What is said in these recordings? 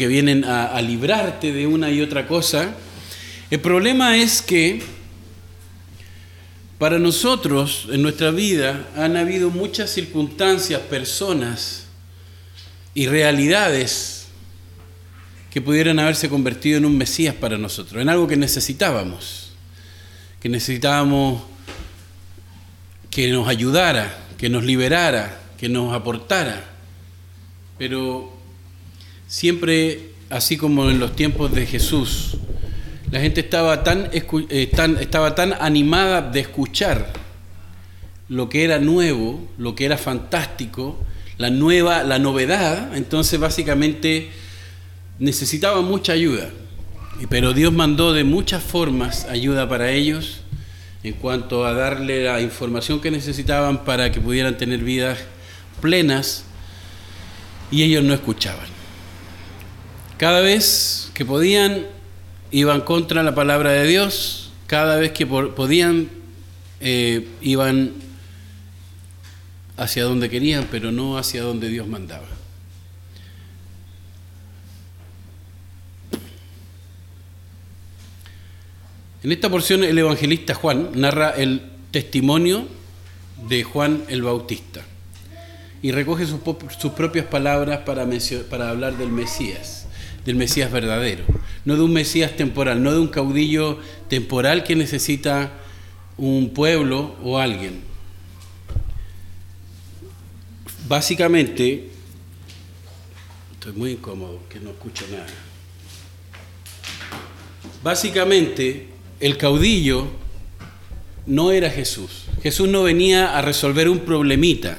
que vienen a, a librarte de una y otra cosa. El problema es que para nosotros en nuestra vida han habido muchas circunstancias, personas y realidades que pudieran haberse convertido en un Mesías para nosotros, en algo que necesitábamos, que necesitábamos que nos ayudara, que nos liberara, que nos aportara. Pero siempre, así como en los tiempos de Jesús, la gente estaba tan, eh, tan, estaba tan animada de escuchar lo que era nuevo, lo que era fantástico, la nueva, la novedad, entonces básicamente necesitaba mucha ayuda. Pero Dios mandó de muchas formas ayuda para ellos en cuanto a darle la información que necesitaban para que pudieran tener vidas plenas y ellos no escuchaban. Cada vez que podían, iban contra la palabra de Dios, cada vez que podían, eh, iban hacia donde querían, pero no hacia donde Dios mandaba. En esta porción el evangelista Juan narra el testimonio de Juan el Bautista y recoge sus, propias palabras para, para hablar del Mesías, del Mesías verdadero, no de un Mesías temporal, no de un caudillo temporal que necesita un pueblo o alguien. Básicamente, estoy muy incómodo, que no escucho nada. Básicamente, el caudillo no era Jesús. Jesús no venía a resolver un problemita.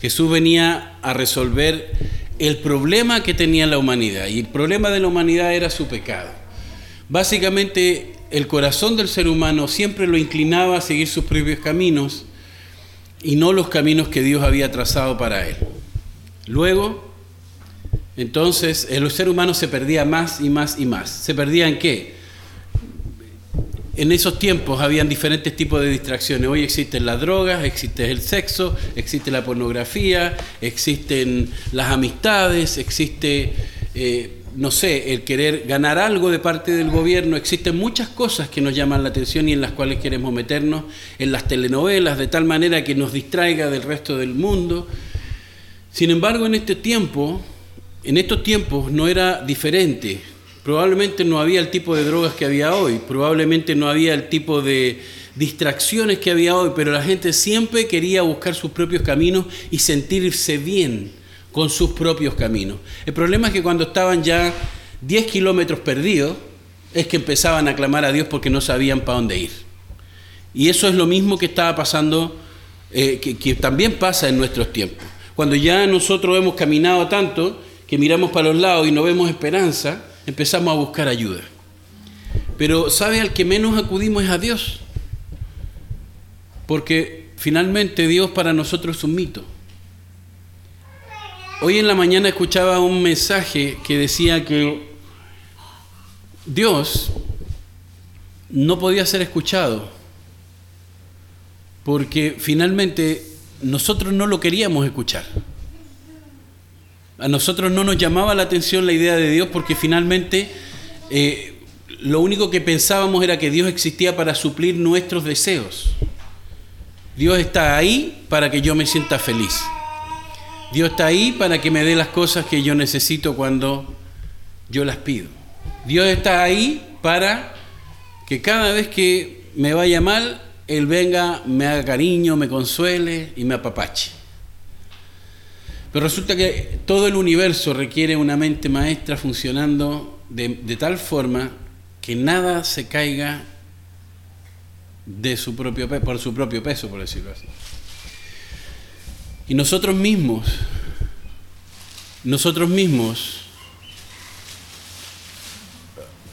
Jesús venía a resolver el problema que tenía la humanidad. Y el problema de la humanidad era su pecado. Básicamente, el corazón del ser humano siempre lo inclinaba a seguir sus propios caminos y no los caminos que Dios había trazado para él. Luego, entonces, el ser humano se perdía más y más y más. ¿Se perdía en qué? En esos tiempos habían diferentes tipos de distracciones. Hoy existen las drogas, existe el sexo, existe la pornografía, existen las amistades, existe, eh, no sé, el querer ganar algo de parte del gobierno. Existen muchas cosas que nos llaman la atención y en las cuales queremos meternos, en las telenovelas, de tal manera que nos distraiga del resto del mundo. Sin embargo, en este tiempo, en estos tiempos no era diferente Probablemente no había el tipo de drogas que había hoy, probablemente no había el tipo de distracciones que había hoy, pero la gente siempre quería buscar sus propios caminos y sentirse bien con sus propios caminos. El problema es que cuando estaban ya 10 kilómetros perdidos, es que empezaban a clamar a Dios porque no sabían para dónde ir. Y eso es lo mismo que estaba pasando, eh, que, que también pasa en nuestros tiempos. Cuando ya nosotros hemos caminado tanto que miramos para los lados y no vemos esperanza, empezamos a buscar ayuda. Pero ¿sabe al que menos acudimos es a Dios? Porque finalmente Dios para nosotros es un mito. Hoy en la mañana escuchaba un mensaje que decía que Dios no podía ser escuchado porque finalmente nosotros no lo queríamos escuchar. A nosotros no nos llamaba la atención la idea de Dios porque finalmente eh, lo único que pensábamos era que Dios existía para suplir nuestros deseos. Dios está ahí para que yo me sienta feliz. Dios está ahí para que me dé las cosas que yo necesito cuando yo las pido. Dios está ahí para que cada vez que me vaya mal, Él venga, me haga cariño, me consuele y me apapache. Pero resulta que todo el universo requiere una mente maestra funcionando de, tal forma que nada se caiga de su propio por su propio peso, por decirlo así. Y nosotros mismos, nosotros mismos,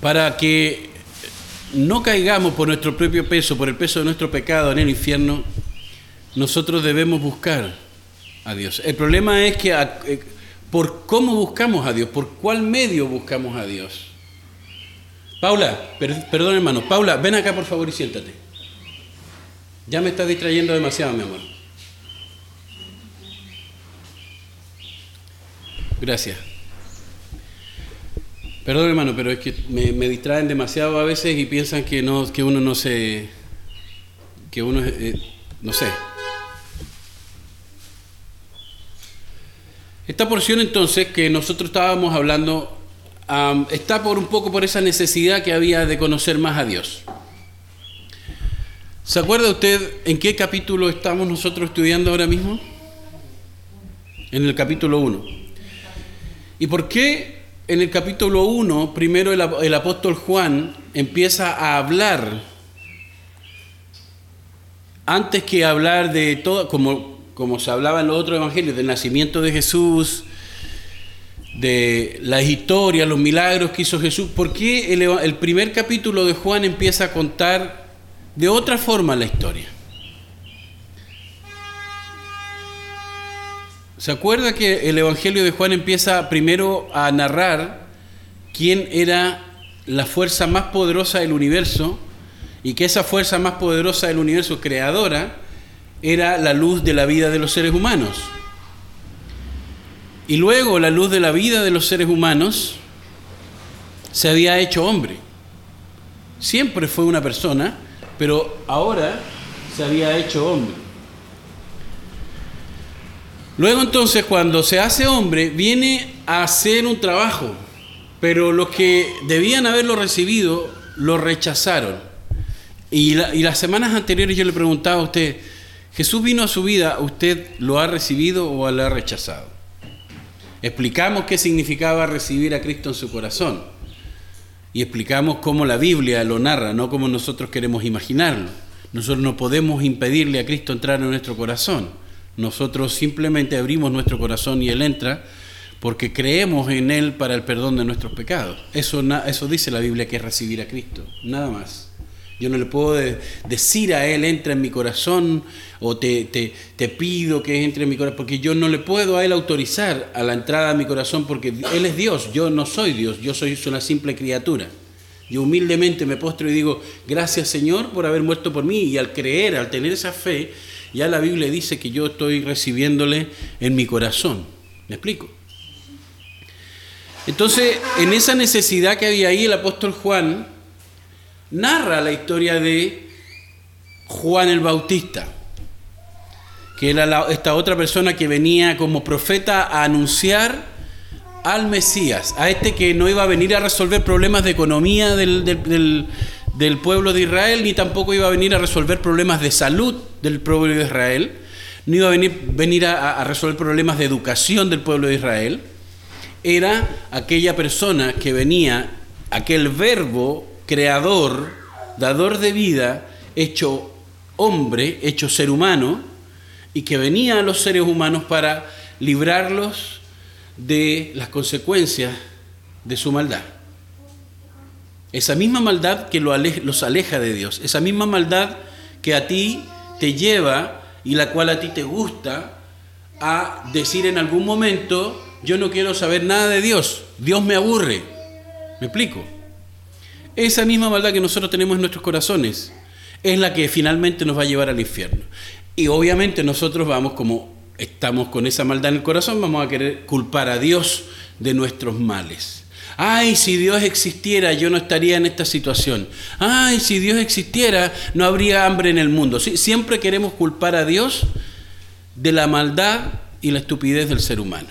para que no caigamos por nuestro propio peso, por el peso de nuestro pecado en el infierno, nosotros debemos buscar a Dios. El problema es que eh, por cómo buscamos a Dios, por cuál medio buscamos a Dios. Paula, perdón hermano, Paula, ven acá por favor y siéntate. Ya me estás distrayendo demasiado, mi amor. Gracias. Perdón hermano, pero es que me, distraen demasiado a veces y piensan que, no, que uno no se... que uno... Eh, no sé. Esta porción entonces que nosotros estábamos hablando está por un poco por esa necesidad que había de conocer más a Dios. ¿Se acuerda usted en qué capítulo estamos nosotros estudiando ahora mismo? En el capítulo 1. ¿Y por qué en el capítulo 1, primero el, apóstol Juan empieza a hablar, antes que hablar de todo, como, como se hablaba en los otros evangelios, del nacimiento de Jesús, de las historias, los milagros que hizo Jesús, ¿por qué el, el primer capítulo de Juan empieza a contar de otra forma la historia? ¿Se acuerda que el Evangelio de Juan empieza primero a narrar quién era la fuerza más poderosa del universo y que esa fuerza más poderosa del universo creadora era la luz de la vida de los seres humanos? Y luego la luz de la vida de los seres humanos se había hecho hombre. Siempre fue una persona, pero ahora se había hecho hombre. Luego entonces cuando se hace hombre viene a hacer un trabajo, pero los que debían haberlo recibido lo rechazaron. Y, las semanas anteriores yo le preguntaba a usted, Jesús vino a su vida, ¿usted lo ha recibido o lo ha rechazado? Explicamos qué significaba recibir a Cristo en su corazón y explicamos cómo la Biblia lo narra, no como nosotros queremos imaginarlo. Nosotros no podemos impedirle a Cristo entrar en nuestro corazón. Nosotros simplemente abrimos nuestro corazón y Él entra porque creemos en Él para el perdón de nuestros pecados. Eso, eso dice la Biblia que es recibir a Cristo, nada más. Yo no le puedo decir a Él, entra en mi corazón, o te, te, pido que entre en mi corazón, porque yo no le puedo a Él autorizar a la entrada a mi corazón, porque Él es Dios, yo no soy Dios, yo soy una simple criatura. Yo humildemente me postro y digo, gracias Señor por haber muerto por mí, y al creer, al tener esa fe, ya la Biblia dice que yo estoy recibiéndole en mi corazón. ¿Me explico? Entonces, en esa necesidad que había ahí, el apóstol Juan narra la historia de Juan el Bautista, que era esta otra persona que venía como profeta a anunciar al Mesías, a este que no iba a venir a resolver problemas de economía del, del pueblo de Israel, ni tampoco iba a venir a resolver problemas de salud del pueblo de Israel, no iba a venir, venir a, resolver problemas de educación del pueblo de Israel, era aquella persona que venía, aquel verbo creador, dador de vida, hecho hombre, hecho ser humano, y que venía a los seres humanos para librarlos de las consecuencias de su maldad. Esa misma maldad que los aleja de Dios, esa misma maldad que a ti te lleva y la cual a ti te gusta a decir en algún momento, yo no quiero saber nada de Dios, Dios me aburre. ¿Me explico? Esa misma maldad que nosotros tenemos en nuestros corazones es la que finalmente nos va a llevar al infierno. Y obviamente nosotros vamos, como estamos con esa maldad en el corazón, vamos a querer culpar a Dios de nuestros males. Ay, si Dios existiera, yo no estaría en esta situación. Ay, si Dios existiera, no habría hambre en el mundo. Siempre queremos culpar a Dios de la maldad y la estupidez del ser humano.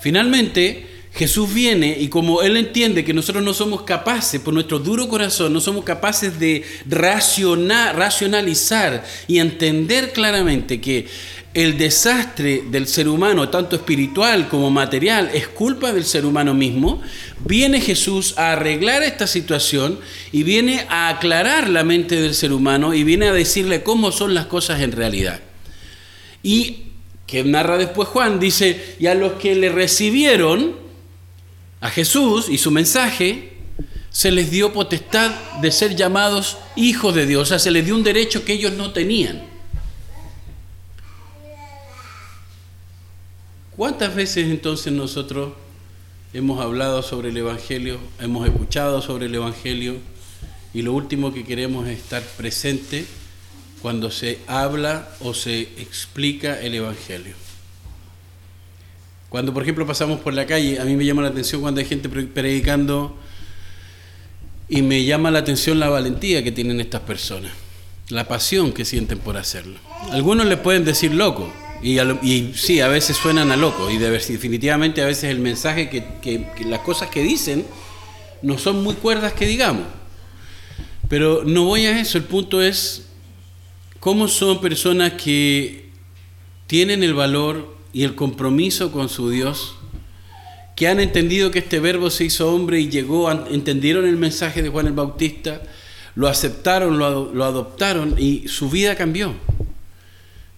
Finalmente, Jesús viene y como Él entiende que nosotros no somos capaces, por nuestro duro corazón, no somos capaces de racionalizar y entender claramente que el desastre del ser humano, tanto espiritual como material, es culpa del ser humano mismo, viene Jesús a arreglar esta situación y viene a aclarar la mente del ser humano y viene a decirle cómo son las cosas en realidad. Y que narra después Juan, dice, y a los que le recibieron a Jesús y su mensaje, se les dio potestad de ser llamados hijos de Dios, o sea, se les dio un derecho que ellos no tenían. ¿Cuántas veces entonces nosotros hemos hablado sobre el Evangelio, hemos escuchado sobre el Evangelio y lo último que queremos es estar presente cuando se habla o se explica el Evangelio? Cuando, por ejemplo, pasamos por la calle, a mí me llama la atención cuando hay gente predicando y me llama la atención la valentía que tienen estas personas, la pasión que sienten por hacerlo. Algunos le pueden decir loco, y, sí, a veces suenan a loco, y definitivamente a veces el mensaje que las cosas que dicen no son muy cuerdas que digamos. Pero no voy a eso, el punto es cómo son personas que tienen el valor y el compromiso con su Dios, que han entendido que este verbo se hizo hombre y llegó, entendieron el mensaje de Juan el Bautista, lo aceptaron, lo, lo adoptaron y su vida cambió.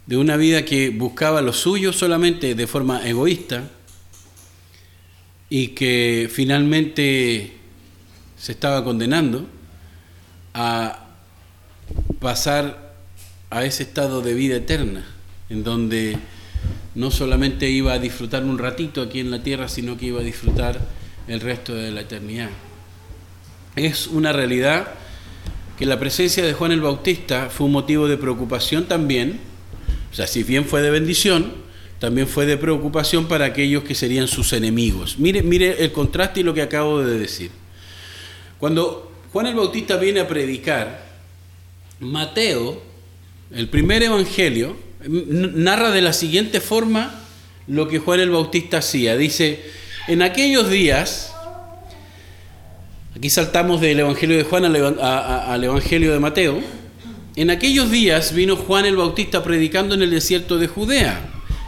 De una vida que buscaba lo suyo solamente de forma egoísta y que finalmente se estaba condenando a pasar a ese estado de vida eterna, en donde no solamente iba a disfrutar un ratito aquí en la tierra, sino que iba a disfrutar el resto de la eternidad. Es una realidad que la presencia de Juan el Bautista fue un motivo de preocupación también, o sea, si bien fue de bendición, también fue de preocupación para aquellos que serían sus enemigos. Mire, mire el contraste y lo que acabo de decir. Cuando Juan el Bautista viene a predicar, Mateo, el primer evangelio, narra de la siguiente forma lo que Juan el Bautista hacía. Dice, en aquellos días, aquí saltamos del Evangelio de Juan al, Evangelio de Mateo, en aquellos días vino Juan el Bautista predicando en el desierto de Judea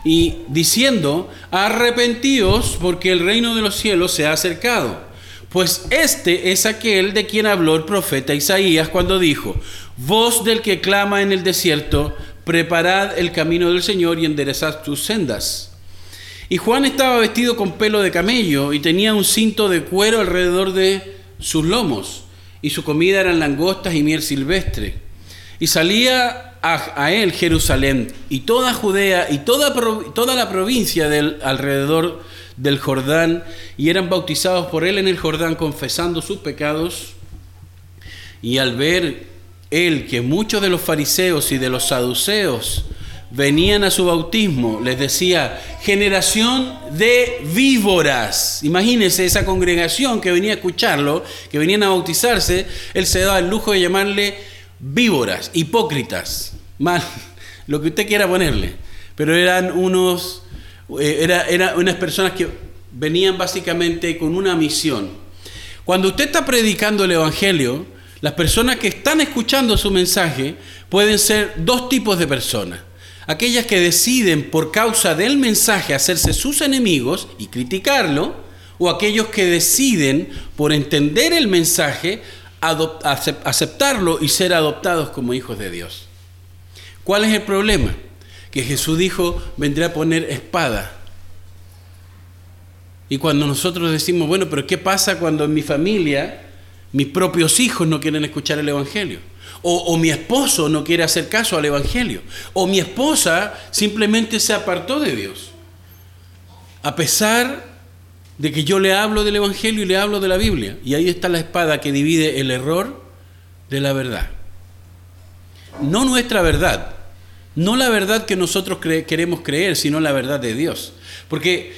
y diciendo, arrepentíos porque el reino de los cielos se ha acercado. Pues este es aquel de quien habló el profeta Isaías cuando dijo, voz del que clama en el desierto, preparad el camino del Señor y enderezad sus sendas. Y Juan estaba vestido con pelo de camello y tenía un cinto de cuero alrededor de sus lomos, y su comida eran langostas y miel silvestre. Y salía a, él Jerusalén y toda Judea y toda, toda la provincia del alrededor del Jordán, y eran bautizados por él en el Jordán confesando sus pecados. Y al ver él que muchos de los fariseos y de los saduceos venían a su bautismo, les decía, generación de víboras. Imagínense esa congregación que venía a escucharlo, que venían a bautizarse, él se daba el lujo de llamarle víboras, hipócritas, mal, lo que usted quiera ponerle. Pero eran unos, eh, era, eran unas personas que venían básicamente con una misión. Cuando usted está predicando el Evangelio, las personas que están escuchando su mensaje pueden ser dos tipos de personas. Aquellas que deciden por causa del mensaje hacerse sus enemigos y criticarlo, o aquellos que deciden por entender el mensaje aceptarlo y ser adoptados como hijos de Dios. ¿Cuál es el problema? Que Jesús dijo, vendré a poner espada. Y cuando nosotros decimos, bueno, pero ¿qué pasa cuando en mi familia mis propios hijos no quieren escuchar el Evangelio. O, mi esposo no quiere hacer caso al Evangelio. O mi esposa simplemente se apartó de Dios. A pesar de que yo le hablo del Evangelio y le hablo de la Biblia. Y ahí está la espada que divide el error de la verdad. No nuestra verdad. No la verdad que nosotros queremos creer, sino la verdad de Dios. Porque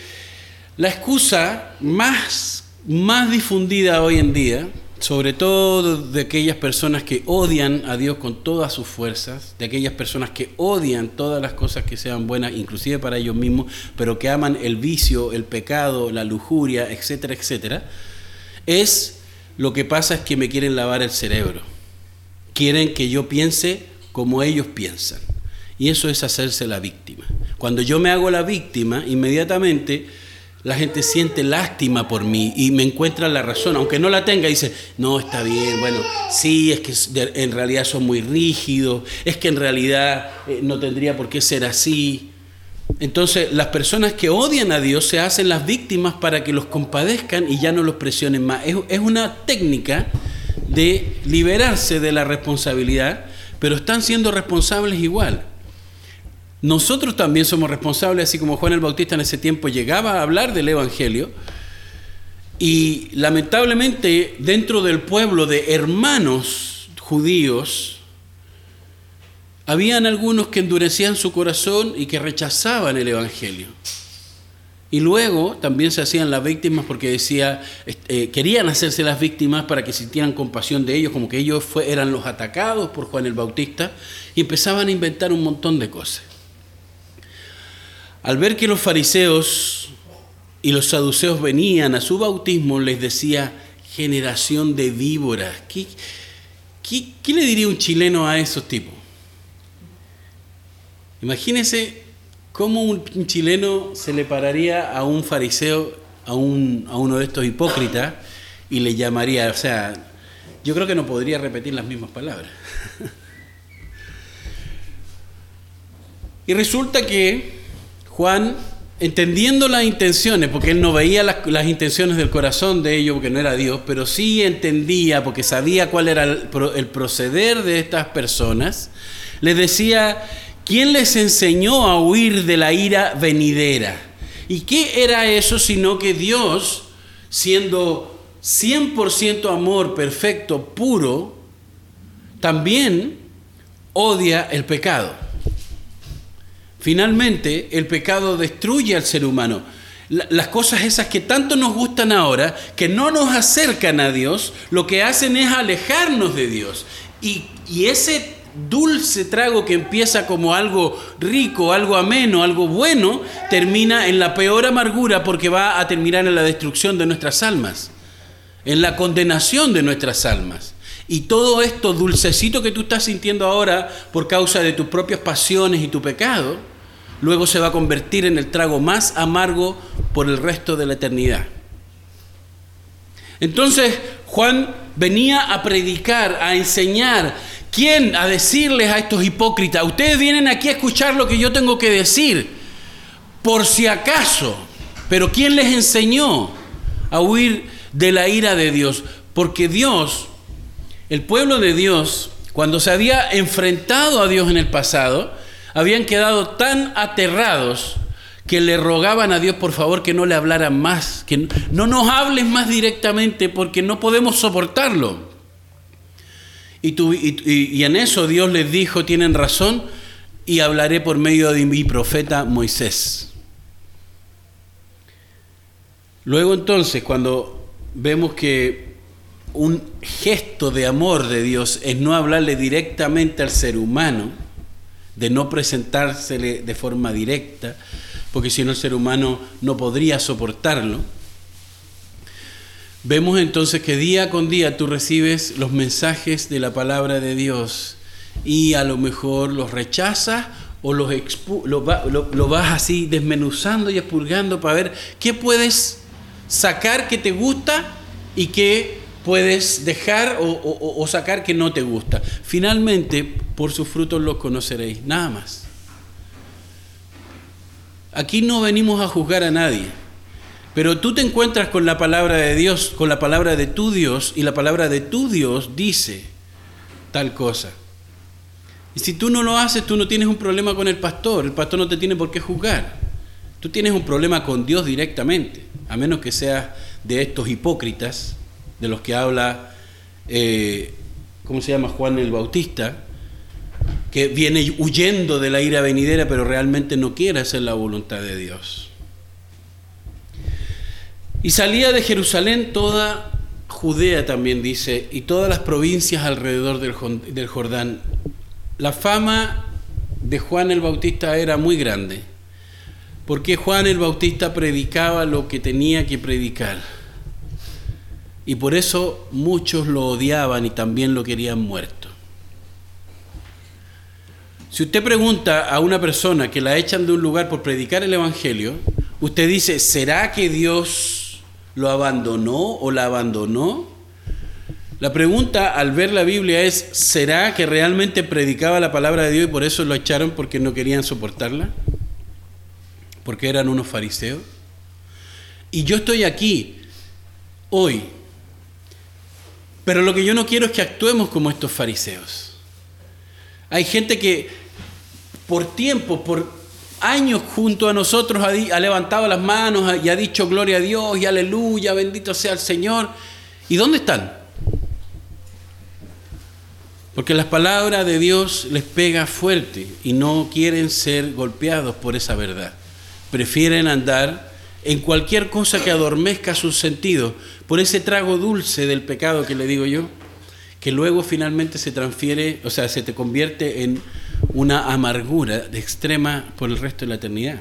la excusa más, más difundida hoy en día sobre todo de aquellas personas que odian a Dios con todas sus fuerzas, de aquellas personas que odian todas las cosas que sean buenas, inclusive para ellos mismos, pero que aman el vicio, el pecado, la lujuria, etcétera, etcétera, es lo que pasa es que me quieren lavar el cerebro. Quieren que yo piense como ellos piensan. Y eso es hacerse la víctima. Cuando yo me hago la víctima, inmediatamente la gente siente lástima por mí y me encuentra la razón, aunque no la tenga, dice, no, está bien, bueno, sí, es que en realidad son muy rígidos, es que en realidad eh, no tendría por qué ser así. Entonces, las personas que odian a Dios se hacen las víctimas para que los compadezcan y ya no los presionen más. es una técnica de liberarse de la responsabilidad, pero están siendo responsables igual. Nosotros también somos responsables, así como Juan el Bautista en ese tiempo llegaba a hablar del Evangelio. Y lamentablemente dentro del pueblo de hermanos judíos, habían algunos que endurecían su corazón y que rechazaban el Evangelio. Y luego también se hacían las víctimas porque decía, eh, querían hacerse las víctimas para que sintieran compasión de ellos, como que ellos eran los atacados por Juan el Bautista, y empezaban a inventar un montón de cosas. Al ver que los fariseos y los saduceos venían a su bautismo, les decía, generación de víboras. ¿Qué, qué le diría un chileno a esos tipos? Imagínense ¿Cómo un chileno se le pararía a un fariseo, a, un, a uno de estos hipócritas, y le llamaría, o sea, yo creo que no podría repetir las mismas palabras. y resulta que Juan, entendiendo las intenciones, porque él no veía las, intenciones del corazón de ellos, porque no era Dios, pero sí entendía, porque sabía cuál era el, el proceder de estas personas, les decía ¿Quién les enseñó a huir de la ira venidera? ¿Y qué era eso sino que Dios, siendo 100% amor perfecto, puro, también odia el pecado? Finalmente, el pecado destruye al ser humano. Las cosas esas que tanto nos gustan ahora, que no nos acercan a Dios, lo que hacen es alejarnos de Dios. Y, ese dulce trago que empieza como algo rico, algo ameno, algo bueno, termina en la peor amargura porque va a terminar en la destrucción de nuestras almas, en la condenación de nuestras almas. Y todo esto dulcecito que tú estás sintiendo ahora por causa de tus propias pasiones y tu pecado, luego se va a convertir en el trago más amargo por el resto de la eternidad. Entonces Juan venía a predicar, a enseñar, ¿Quién a decirles a estos hipócritas, ustedes vienen aquí a escuchar lo que yo tengo que decir, por si acaso, pero ¿quién les enseñó a huir de la ira de Dios? Porque Dios, el pueblo de Dios, cuando se había enfrentado a Dios en el pasado, habían quedado tan aterrados que le rogaban a Dios por favor que no le hablaran más, que no nos hablen más directamente porque no podemos soportarlo. Y, en eso Dios les dijo, tienen razón, y hablaré por medio de mi profeta Moisés. Luego entonces, cuando vemos que un gesto de amor de Dios es no hablarle directamente al ser humano, de no presentársele de forma directa, porque si no el ser humano no podría soportarlo, Vemos entonces que día con día tú recibes los mensajes de la palabra de Dios y a lo mejor los rechazas o los lo, lo, vas así desmenuzando y expurgando para ver qué puedes sacar que te gusta y qué puedes dejar o, sacar que no te gusta. Finalmente, por sus frutos los conoceréis, nada más. Aquí no venimos a juzgar a nadie. Pero tú te encuentras con la palabra de Dios, con la palabra de tu Dios, y la palabra de tu Dios dice tal cosa. Y si tú no lo haces, tú no tienes un problema con el pastor, el pastor no te tiene por qué juzgar. Tú tienes un problema con Dios directamente, a menos que seas de estos hipócritas, de los que habla, eh, ¿cómo se llama? Juan el Bautista, que viene huyendo de la ira venidera, pero realmente no quiere hacer la voluntad de Dios. Y salía de Jerusalén toda Judea también dice, y todas las provincias alrededor del Jordán. La fama de Juan el Bautista era muy grande, porque Juan el Bautista predicaba lo que tenía que predicar. Y por eso muchos lo odiaban y también lo querían muerto. Si usted pregunta a una persona que la echan de un lugar por predicar el Evangelio, usted dice, ¿será que Dios ¿Lo abandonó o la abandonó? La pregunta al ver la Biblia es, ¿será que realmente predicaba la palabra de Dios y por eso lo echaron porque no querían soportarla? Porque eran unos fariseos. Y yo estoy aquí hoy, pero lo que yo no quiero es que actuemos como estos fariseos. Hay gente que por tiempo, por años junto a nosotros ha, levantado las manos y ha dicho gloria a Dios y aleluya, bendito sea el Señor. ¿Y dónde están? Porque las palabras de Dios les pega fuerte y no quieren ser golpeados por esa verdad. Prefieren andar en cualquier cosa que adormezca sus sentidos, por ese trago dulce del pecado que le digo yo, que luego finalmente se transfiere, o sea, se te convierte en una amargura de extrema por el resto de la eternidad.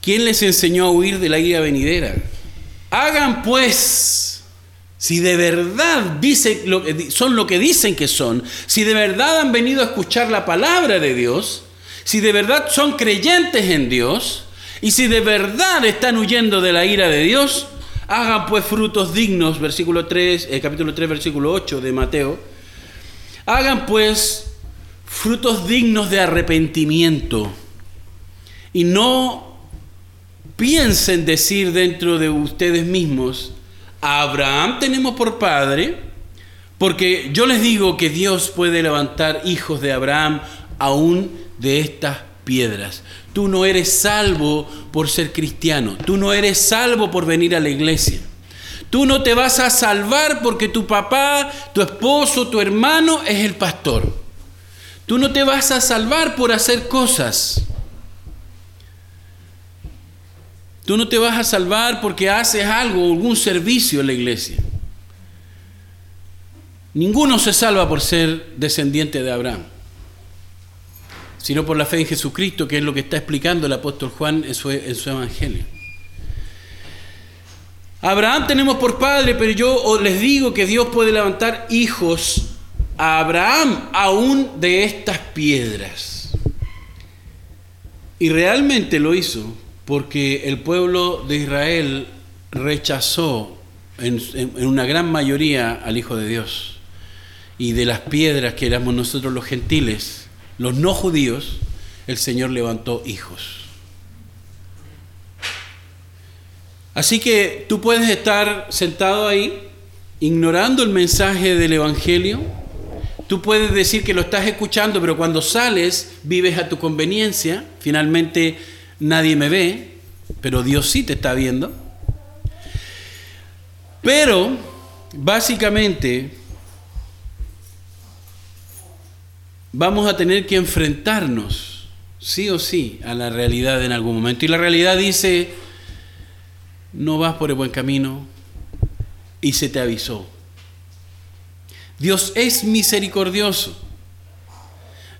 ¿Quién les enseñó a huir de la ira venidera? Hagan pues, si de verdad dicen lo que, son lo que dicen que son, si de verdad han venido a escuchar la palabra de Dios, si de verdad son creyentes en Dios, y si de verdad están huyendo de la ira de Dios, hagan pues frutos dignos, versículo 3, eh, capítulo 3, versículo 8 de Mateo. Hagan pues frutos dignos de arrepentimiento. Y no piensen decir dentro de ustedes mismos, a Abraham tenemos por padre, porque yo les digo que Dios puede levantar hijos de Abraham aún de estas piedras. Tú no eres salvo por ser cristiano. Tú no eres salvo por venir a la iglesia. Tú no te vas a salvar porque tu papá, tu esposo, tu hermano es el pastor. Tú no te vas a salvar por hacer cosas. Tú no te vas a salvar porque haces algo, algún servicio en la iglesia. Ninguno se salva por ser descendiente de Abraham sino por la fe en Jesucristo, que es lo que está explicando el apóstol Juan en su, evangelio. Abraham tenemos por padre, pero yo les digo que Dios puede levantar hijos a Abraham aún de estas piedras. Y realmente lo hizo porque el pueblo de Israel rechazó en, en, una gran mayoría al Hijo de Dios. Y de las piedras que éramos nosotros los gentiles, los no judíos, el Señor levantó hijos. Así que tú puedes estar sentado ahí ignorando el mensaje del Evangelio. Tú puedes decir que lo estás escuchando, pero cuando sales vives a tu conveniencia. Finalmente nadie me ve, pero Dios sí te está viendo. Pero básicamente vamos a tener que enfrentarnos, sí o sí, a la realidad en algún momento. Y la realidad dice, no vas por el buen camino y se te avisó. Dios es misericordioso.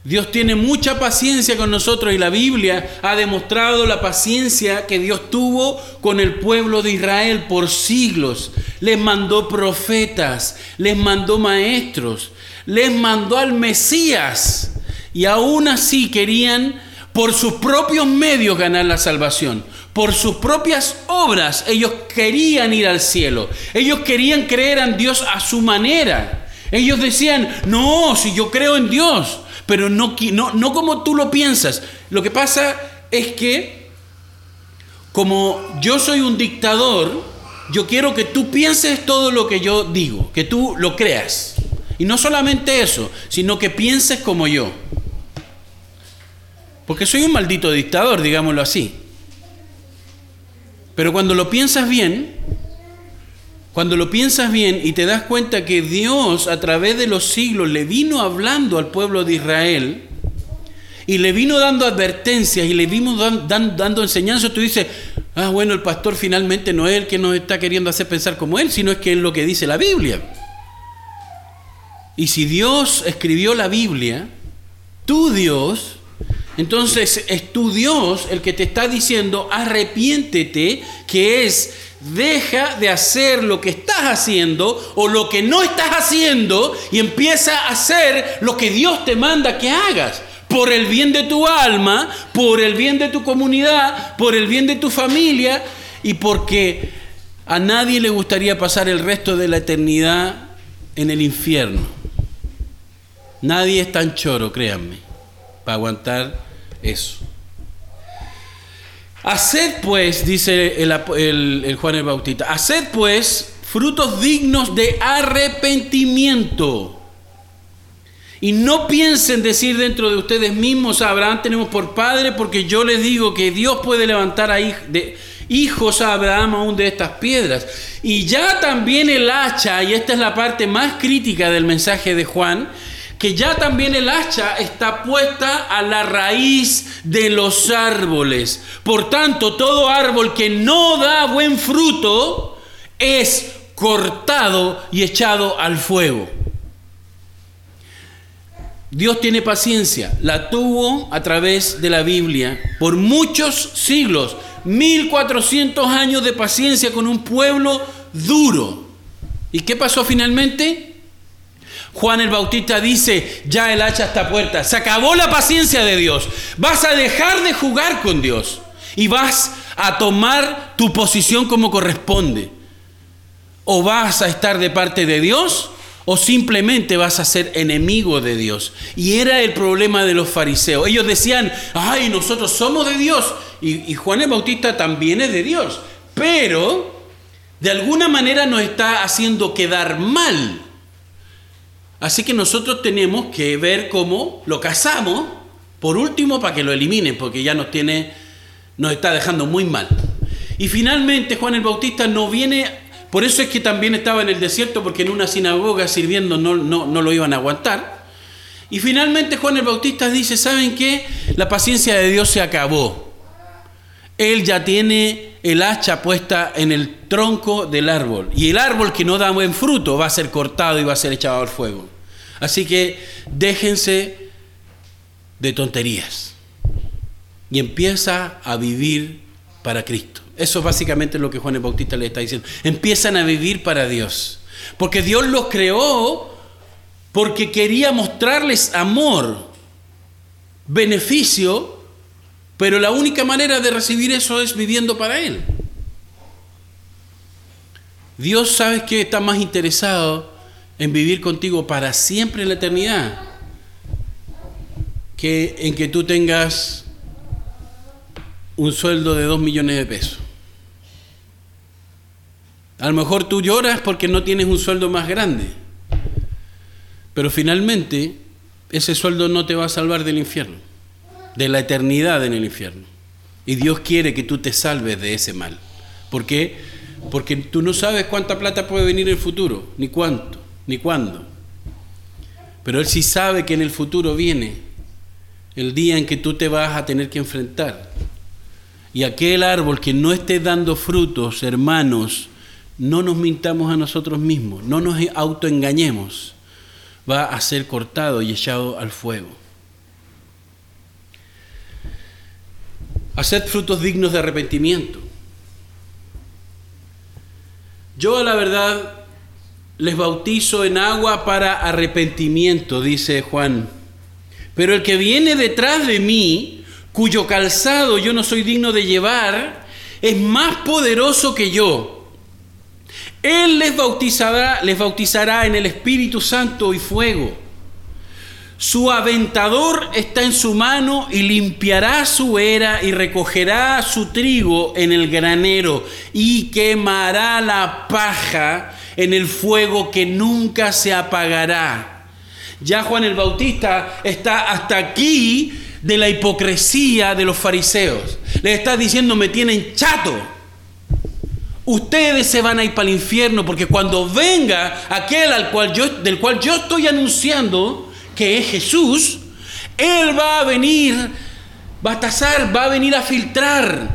Dios tiene mucha paciencia con nosotros y la Biblia ha demostrado la paciencia que Dios tuvo con el pueblo de Israel por siglos. Les mandó profetas, les mandó maestros, les mandó al Mesías y aún así querían por sus propios medios ganar la salvación. Por sus propias obras ellos querían ir al cielo. Ellos querían creer en Dios a su manera. Ellos decían, no, si yo creo en Dios, pero no, no, no como tú lo piensas. Lo que pasa es que como yo soy un dictador, yo quiero que tú pienses todo lo que yo digo, que tú lo creas. Y no solamente eso, sino que pienses como yo. Porque soy un maldito dictador, digámoslo así. Pero cuando lo piensas bien, cuando lo piensas bien y te das cuenta que Dios a través de los siglos le vino hablando al pueblo de Israel y le vino dando advertencias y le vino dando, enseñanzas, tú dices, ah, bueno, el pastor finalmente no es el que nos está queriendo hacer pensar como él, sino es que es lo que dice la Biblia. Y si Dios escribió la Biblia, tu Dios, entonces es tu Dios el que te está diciendo, arrepiéntete, que es, deja de hacer lo que estás haciendo o lo que no estás haciendo y empieza a hacer lo que Dios te manda que hagas. Por el bien de tu alma, por el bien de tu comunidad, por el bien de tu familia y porque a nadie le gustaría pasar el resto de la eternidad en el infierno. Nadie es tan choro, créanme, para aguantar eso. Haced pues, dice el, Juan el Bautista, haced pues frutos dignos de arrepentimiento. Y no piensen decir dentro de ustedes mismos, a Abraham tenemos por padre, porque yo les digo que Dios puede levantar a hijos a Abraham aún de estas piedras. Y ya también el hacha, y esta es la parte más crítica del mensaje de Juan, que ya también el hacha está puesta a la raíz de los árboles. Por tanto, todo árbol que no da buen fruto es cortado y echado al fuego. Dios tiene paciencia, la tuvo a través de la Biblia por muchos siglos, 1400 años de paciencia con un pueblo duro. ¿Y qué pasó finalmente? Juan el Bautista dice, ya el hacha está puerta, se acabó la paciencia de Dios, vas a dejar de jugar con Dios y vas a tomar tu posición como corresponde. O vas a estar de parte de Dios o simplemente vas a ser enemigo de Dios. Y era el problema de los fariseos. Ellos decían, ay, nosotros somos de Dios. Y, Juan el Bautista también es de Dios. Pero de alguna manera nos está haciendo quedar mal Así que nosotros tenemos que ver cómo lo casamos, por último, para que lo eliminen, porque ya nos tiene, nos está dejando muy mal. Y finalmente Juan el Bautista no viene, por eso es que también estaba en el desierto, porque en una sinagoga sirviendo no, no, no lo iban a aguantar. Y finalmente Juan el Bautista dice, ¿saben qué? La paciencia de Dios se acabó. Él ya tiene el hacha puesta en el tronco del árbol. Y el árbol que no da buen fruto va a ser cortado y va a ser echado al fuego. Así que déjense de tonterías y empieza a vivir para Cristo. Eso es básicamente lo que Juan el Bautista le está diciendo. Empiezan a vivir para Dios. Porque Dios los creó porque quería mostrarles amor, beneficio, pero la única manera de recibir eso es viviendo para Él. Dios sabe que está más interesado en vivir contigo para siempre en la eternidad que en que tú tengas un sueldo de dos millones de pesos. A lo mejor tú lloras porque no tienes un sueldo más grande, pero finalmente ese sueldo no te va a salvar del infierno, de la eternidad en el infierno. Y Dios quiere que tú te salves de ese mal. ¿Por qué? Porque tú no sabes cuánta plata puede venir en el futuro, ni cuánto ni cuándo. Pero Él sí sabe que en el futuro viene el día en que tú te vas a tener que enfrentar. Y aquel árbol que no esté dando frutos, hermanos, no nos mintamos a nosotros mismos, no nos autoengañemos, va a ser cortado y echado al fuego. Haced frutos dignos de arrepentimiento. Yo a la verdad les bautizo en agua para arrepentimiento, dice Juan. Pero el que viene detrás de mí, cuyo calzado yo no soy digno de llevar, es más poderoso que yo. Él les bautizará, les bautizará en el Espíritu Santo y fuego. Su aventador está en su mano y limpiará su era y recogerá su trigo en el granero y quemará la paja en el fuego que nunca se apagará. Ya Juan el Bautista está hasta aquí de la hipocresía de los fariseos. Le está diciendo, me tienen chato. Ustedes se van a ir para el infierno porque cuando venga aquel al cual yo, del cual yo estoy anunciando que es Jesús, Él va a venir, va a tasar, va a venir a filtrar.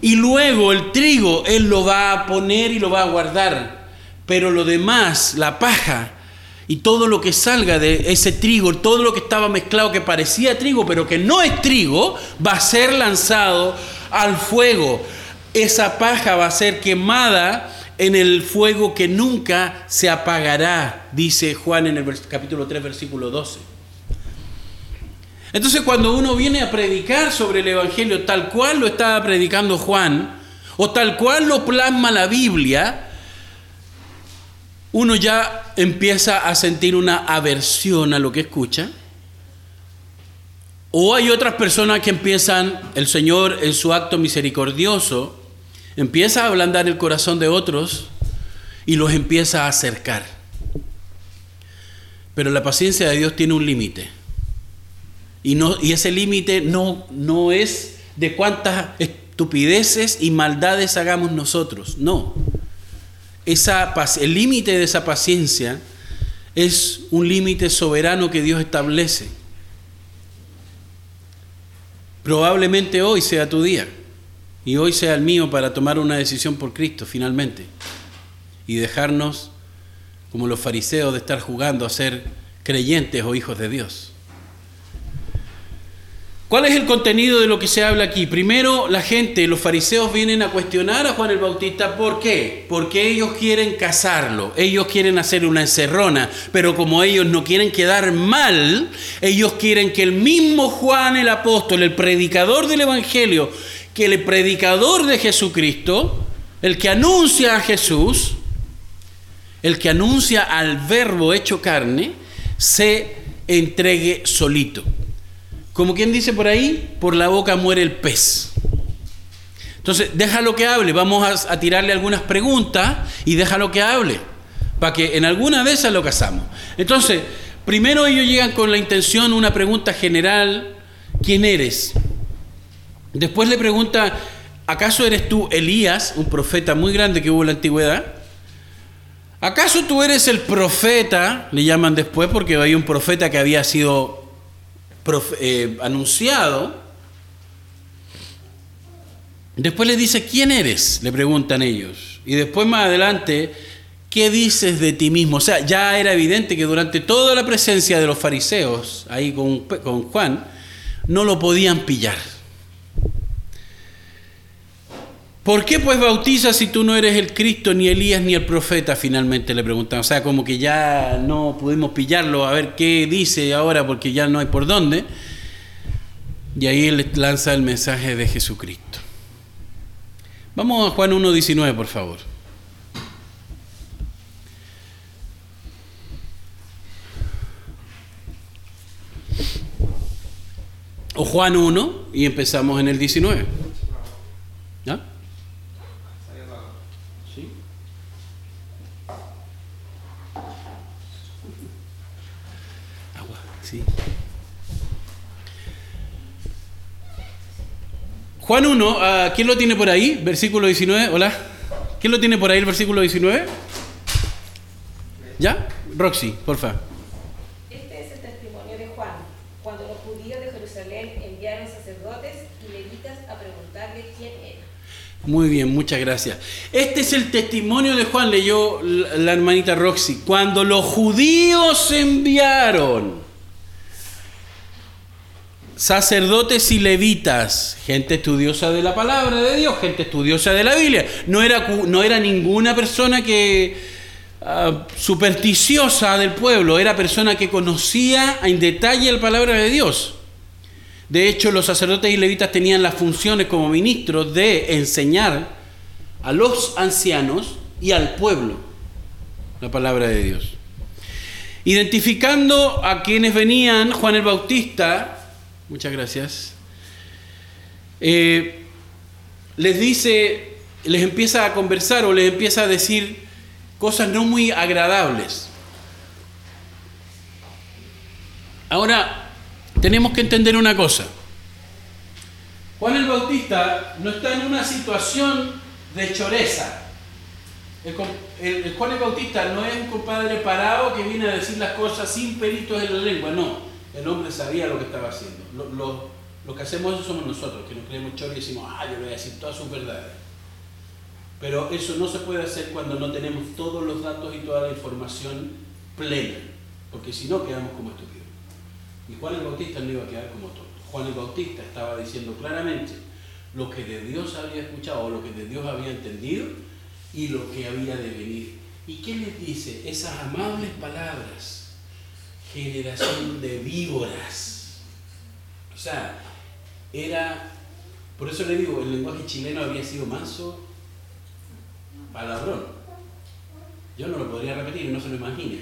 Y luego el trigo Él lo va a poner y lo va a guardar pero lo demás, la paja y todo lo que salga de ese trigo, todo lo que estaba mezclado que parecía trigo, pero que no es trigo, va a ser lanzado al fuego. Esa paja va a ser quemada en el fuego que nunca se apagará, dice Juan en el capítulo 3, versículo 12. Entonces cuando uno viene a predicar sobre el Evangelio tal cual lo estaba predicando Juan, o tal cual lo plasma la Biblia, uno ya empieza a sentir una aversión a lo que escucha. O hay otras personas que empiezan, el Señor en su acto misericordioso, empieza a ablandar el corazón de otros y los empieza a acercar. Pero la paciencia de Dios tiene un límite. Y, no, y ese límite no, no es de cuántas estupideces y maldades hagamos nosotros, no el límite de esa paciencia es un límite soberano que Dios establece. Probablemente hoy sea tu día y hoy sea el mío para tomar una decisión por Cristo finalmente y dejarnos como los fariseos de estar jugando a ser creyentes o hijos de Dios. ¿Cuál es el contenido de lo que se habla aquí? Primero, la gente, los fariseos vienen a cuestionar a Juan el Bautista. ¿Por qué? Porque ellos quieren casarlo, ellos quieren hacer una encerrona, pero como ellos no quieren quedar mal, ellos quieren que el mismo Juan el apóstol, el predicador del Evangelio, que el predicador de Jesucristo, el que anuncia a Jesús, el que anuncia al verbo hecho carne, se entregue solito. Como quien dice por ahí, por la boca muere el pez. Entonces, déjalo que hable. Vamos a, tirarle algunas preguntas y déjalo que hable. Para que en alguna de esas lo casamos. Entonces, primero ellos llegan con la intención, una pregunta general. ¿Quién eres? Después le pregunta, ¿acaso eres tú Elías, un profeta muy grande que hubo en la antigüedad? ¿Acaso tú eres el profeta? Le llaman después porque hay un profeta que había sido eh, anunciado. Después le dice, ¿quién eres? Le preguntan ellos. Y después más adelante, ¿qué dices de ti mismo? O sea, ya era evidente que durante toda la presencia de los fariseos, ahí con, con Juan, no lo podían pillar. ¿Por qué pues bautizas si tú no eres el Cristo, ni Elías, ni el profeta? Finalmente le preguntan. O sea, como que ya no pudimos pillarlo a ver qué dice ahora porque ya no hay por dónde. Y ahí él lanza el mensaje de Jesucristo. Vamos a Juan 1.19, por favor. O Juan 1 y empezamos en el 19. ¿Ya? Juan 1, ah, ¿quién lo tiene por ahí? Versículo 19, hola. ¿Quién lo tiene por ahí el versículo 19? ¿Ya? Roxy, porfa. Este es el testimonio de Juan, cuando los judíos de Jerusalén enviaron sacerdotes y levitas a preguntarle quién era. Muy bien, muchas gracias. Este es el testimonio de Juan, leyó la hermanita Roxy. Cuando los judíos enviaron sacerdotes y levitas, gente estudiosa de la palabra de Dios, gente estudiosa de la Biblia. No era, no era ninguna persona que ah, supersticiosa del pueblo, era persona que conocía en detalle la palabra de Dios. De hecho, los sacerdotes y levitas tenían las funciones como ministros de enseñar a los ancianos y al pueblo la palabra de Dios. Identificando a quienes venían, Juan el Bautista Muchas gracias. Eh, les dice, les empieza a conversar o les empieza a decir cosas no muy agradables. Ahora, tenemos que entender una cosa. Juan el Bautista no está en una situación de choreza. Juan el Bautista no es un compadre parado que viene a decir las cosas sin peritos en la lengua, no el hombre sabía lo que estaba haciendo. Lo, que hacemos eso somos nosotros, que nos creemos chorro y decimos, ah, yo le voy a decir todas sus verdades. Pero eso no se puede hacer cuando no tenemos todos los datos y toda la información plena, porque si no quedamos como estúpidos. Y Juan el Bautista no iba a quedar como todo. Juan el Bautista estaba diciendo claramente lo que de Dios había escuchado lo que de Dios había entendido y lo que había de venir. ¿Y qué les dice? Esas amables palabras generación de víboras. O sea, era, por eso le digo, el lenguaje chileno había sido manso, palabrón. Yo no lo podría repetir, no se lo imagine.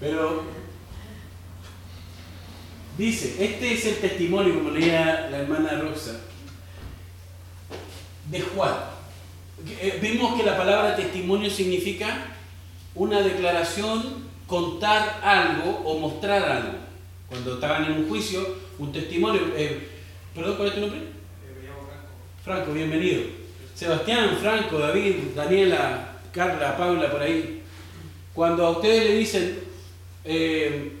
Pero dice, este es el testimonio, como leía la hermana Rosa, de Juan. Eh, vimos que la palabra testimonio significa una declaración, contar algo o mostrar algo. Cuando estaban en un juicio, un testimonio. Eh, ¿Perdón, cuál es tu nombre? Franco, bienvenido. Sebastián, Franco, David, Daniela, Carla, Paula, por ahí. cuando a ustedes le dicen, eh,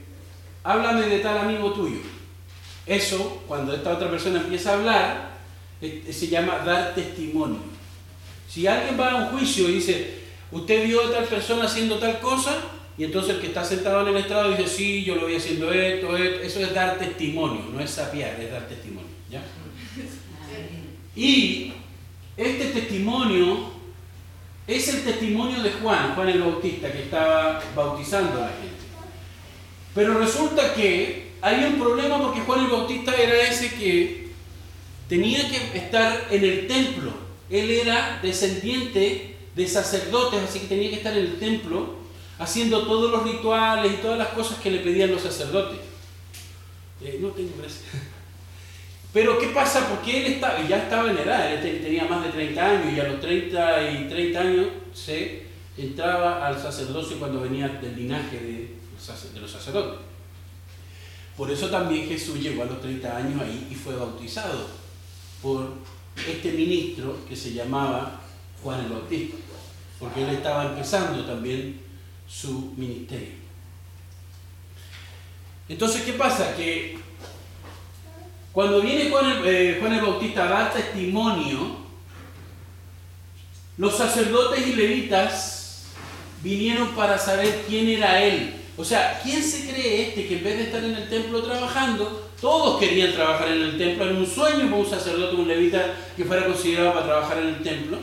háblame de tal amigo tuyo. Eso, cuando esta otra persona empieza a hablar, eh, se llama dar testimonio. Si alguien va a un juicio y dice, usted vio a tal persona haciendo tal cosa, y entonces el que está sentado en el estrado dice, sí, yo lo vi haciendo esto, esto, eso es dar testimonio, no es sapiar, es dar testimonio. ¿ya? Y este testimonio es el testimonio de Juan, Juan el Bautista, que estaba bautizando a la gente. Pero resulta que hay un problema porque Juan el Bautista era ese que tenía que estar en el templo. Él era descendiente de sacerdotes, así que tenía que estar en el templo haciendo todos los rituales y todas las cosas que le pedían los sacerdotes. Eh, no tengo gracia. Pero ¿qué pasa? Porque él ya estaba en edad, él tenía más de 30 años y a los 30 y 30 años se entraba al sacerdocio cuando venía del linaje de, de los sacerdotes. Por eso también Jesús llegó a los 30 años ahí y fue bautizado por este ministro que se llamaba Juan el Bautista, porque él estaba empezando también su ministerio. Entonces, ¿qué pasa? Que cuando viene Juan el, eh, el Bautista a dar testimonio, los sacerdotes y levitas vinieron para saber quién era él. O sea, ¿quién se cree este que en vez de estar en el templo trabajando, todos querían trabajar en el templo? Era un sueño para un sacerdote, un levita que fuera considerado para trabajar en el templo.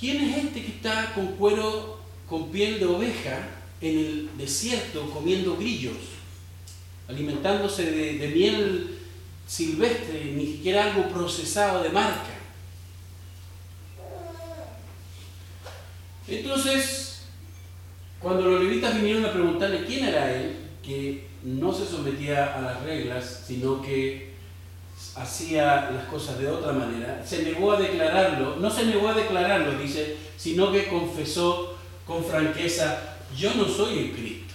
¿Quién es este que está con cuero, con piel de oveja en el desierto comiendo grillos, alimentándose de, miel silvestre, ni siquiera algo procesado de marca? Entonces, cuando los levitas vinieron a preguntarle quién era él, que no se sometía a las reglas, sino que hacía las cosas de otra manera, se negó a declararlo, no se negó a declararlo, dice, sino que confesó con franqueza, yo no soy el Cristo.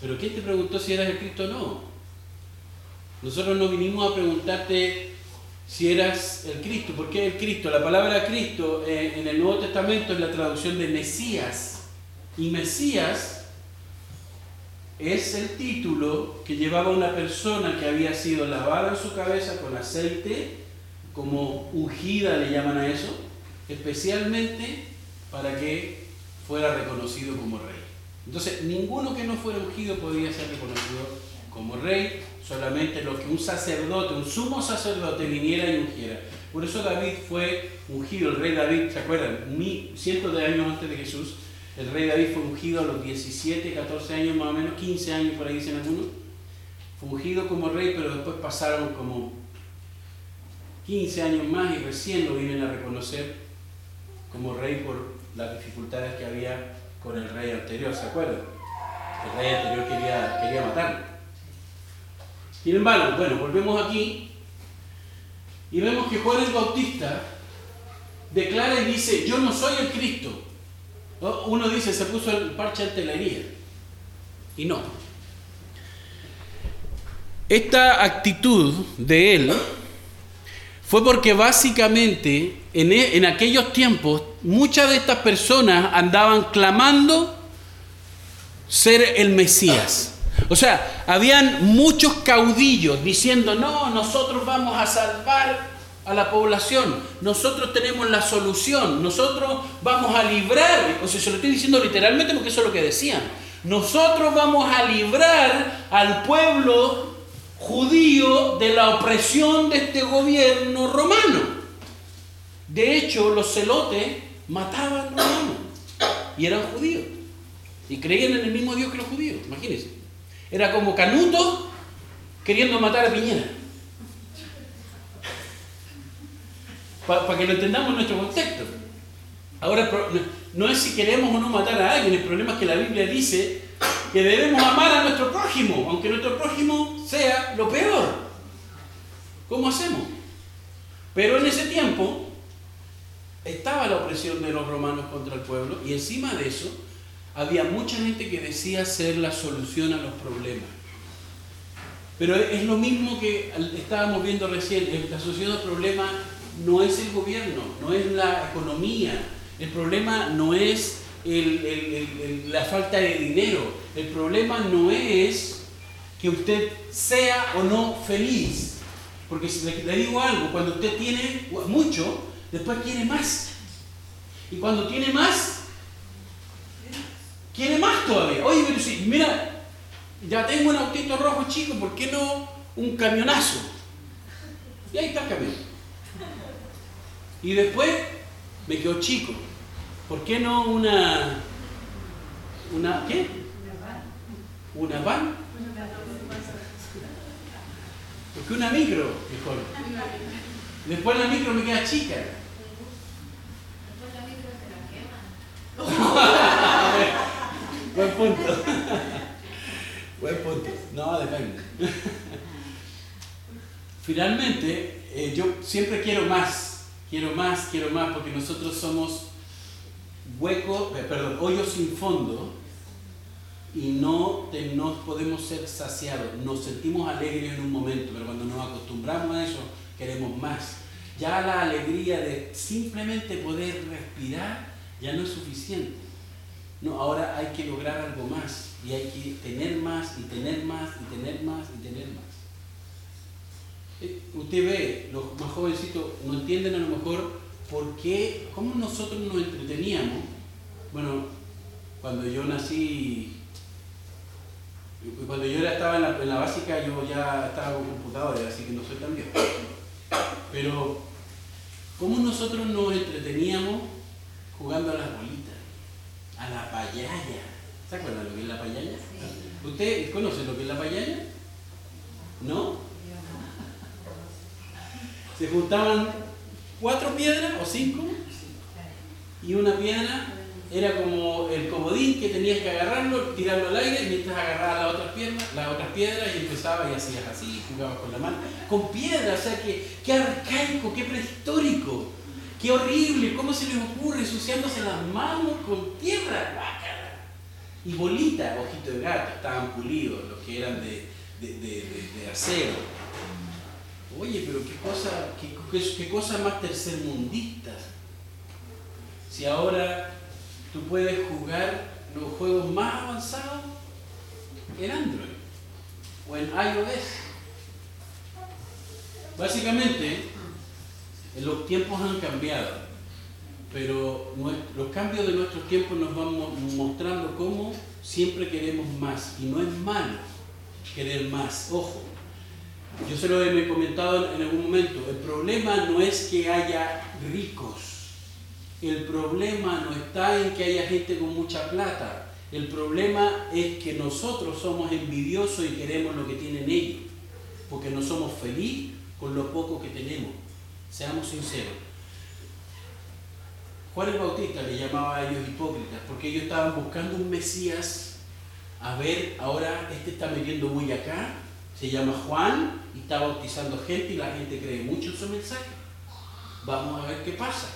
Pero ¿quién te preguntó si eras el Cristo o no? Nosotros no vinimos a preguntarte si eras el Cristo. ¿Por qué el Cristo? La palabra Cristo eh, en el Nuevo Testamento es la traducción de Mesías. Y Mesías es el título que llevaba una persona que había sido lavada en su cabeza con aceite, como ungida le llaman a eso, especialmente para que fuera reconocido como rey. Entonces, ninguno que no fuera ungido podía ser reconocido como rey, solamente lo que un sacerdote, un sumo sacerdote viniera y ungiera. Por eso David fue ungido, el rey David, ¿se acuerdan? cientos de años antes de Jesús, el rey David fue ungido a los 17, 14 años más o menos, 15 años por ahí dicen algunos. Fue ungido como rey, pero después pasaron como 15 años más y recién lo vienen a reconocer como rey por las dificultades que había con el rey anterior, ¿se acuerdan? El rey anterior quería, quería matarlo. Sin embargo, bueno, volvemos aquí y vemos que Juan el Bautista declara y dice, yo no soy el Cristo, uno dice, se puso el parche ante la herida. Y no. Esta actitud de él fue porque básicamente en, e, en aquellos tiempos muchas de estas personas andaban clamando ser el Mesías. O sea, habían muchos caudillos diciendo, no, nosotros vamos a salvar a la población. Nosotros tenemos la solución. Nosotros vamos a librar. O sea, se lo estoy diciendo literalmente porque eso es lo que decían. Nosotros vamos a librar al pueblo judío de la opresión de este gobierno romano. De hecho, los celotes mataban romanos y eran judíos. Y creían en el mismo Dios que los judíos, imagínense. Era como Canuto queriendo matar a Piñera. Para que lo entendamos en nuestro contexto. Ahora, no es si queremos o no matar a alguien, el problema es que la Biblia dice que debemos amar a nuestro prójimo, aunque nuestro prójimo sea lo peor. ¿Cómo hacemos? Pero en ese tiempo estaba la opresión de los romanos contra el pueblo y encima de eso había mucha gente que decía ser la solución a los problemas. Pero es lo mismo que estábamos viendo recién, la solución al problema no es el gobierno, no es la economía, el problema no es la falta de dinero, el problema no es que usted sea o no feliz. Porque si le, digo algo, cuando usted tiene mucho, después quiere más. Y cuando tiene más, quiere más todavía. Oye, pero si, mira, ya tengo un autito rojo chico, ¿por qué no un camionazo? Y ahí está el camión. Y después me quedó chico. ¿Por qué no una. una ¿Qué? ¿Una van? Porque una micro, mejor. Después la micro me queda chica. Después la micro Buen punto. Buen punto. No, depende. Finalmente, eh, yo siempre quiero más. Quiero más, quiero más, porque nosotros somos hueco, eh, perdón, hoyo sin fondo y no, no podemos ser saciados. Nos sentimos alegres en un momento, pero cuando nos acostumbramos a eso, queremos más. Ya la alegría de simplemente poder respirar ya no es suficiente. No, ahora hay que lograr algo más y hay que tener más y tener más y tener más y tener más. Eh, usted ve, los más jovencitos no entienden a lo mejor por qué, cómo nosotros nos entreteníamos. Bueno, cuando yo nací cuando yo estaba en la, en la, básica, yo ya estaba con computadores, así que no soy tan viejo. Pero, ¿cómo nosotros nos entreteníamos jugando a las bolitas? A la payaya. ¿Se acuerdan lo que es la payaya? ¿Usted conoce lo que es la payaya? ¿No? Se juntaban cuatro piedras o cinco y una piedra era como el comodín que tenías que agarrarlo, tirarlo al aire mientras agarrabas la otra pierna, las otras piedras y empezabas y hacías así, jugabas con la mano, con piedra, o sea, que, qué arcaico, qué prehistórico, qué horrible, cómo se les ocurre ensuciándose las manos con tierra, y bolitas, ojitos de gato, estaban pulidos, los que eran de, de, acero. Oye, pero qué cosa, qué, qué, cosa más tercermundistas. Si ahora tú puedes jugar los juegos más avanzados en Android o en iOS. Básicamente, los tiempos han cambiado, pero los cambios de nuestros tiempos nos van mostrando cómo siempre queremos más y no es malo querer más. Ojo, yo se lo he comentado en algún momento, el problema no es que haya ricos, el problema no está en que haya gente con mucha plata. El problema es que nosotros somos envidiosos y queremos lo que tienen ellos. Porque no somos felices con lo poco que tenemos. Seamos sinceros. Juan el Bautista le llamaba a ellos hipócritas porque ellos estaban buscando un Mesías. A ver, ahora este está metiendo muy acá. Se llama Juan y está bautizando gente y la gente cree mucho en su mensaje. Vamos a ver qué pasa.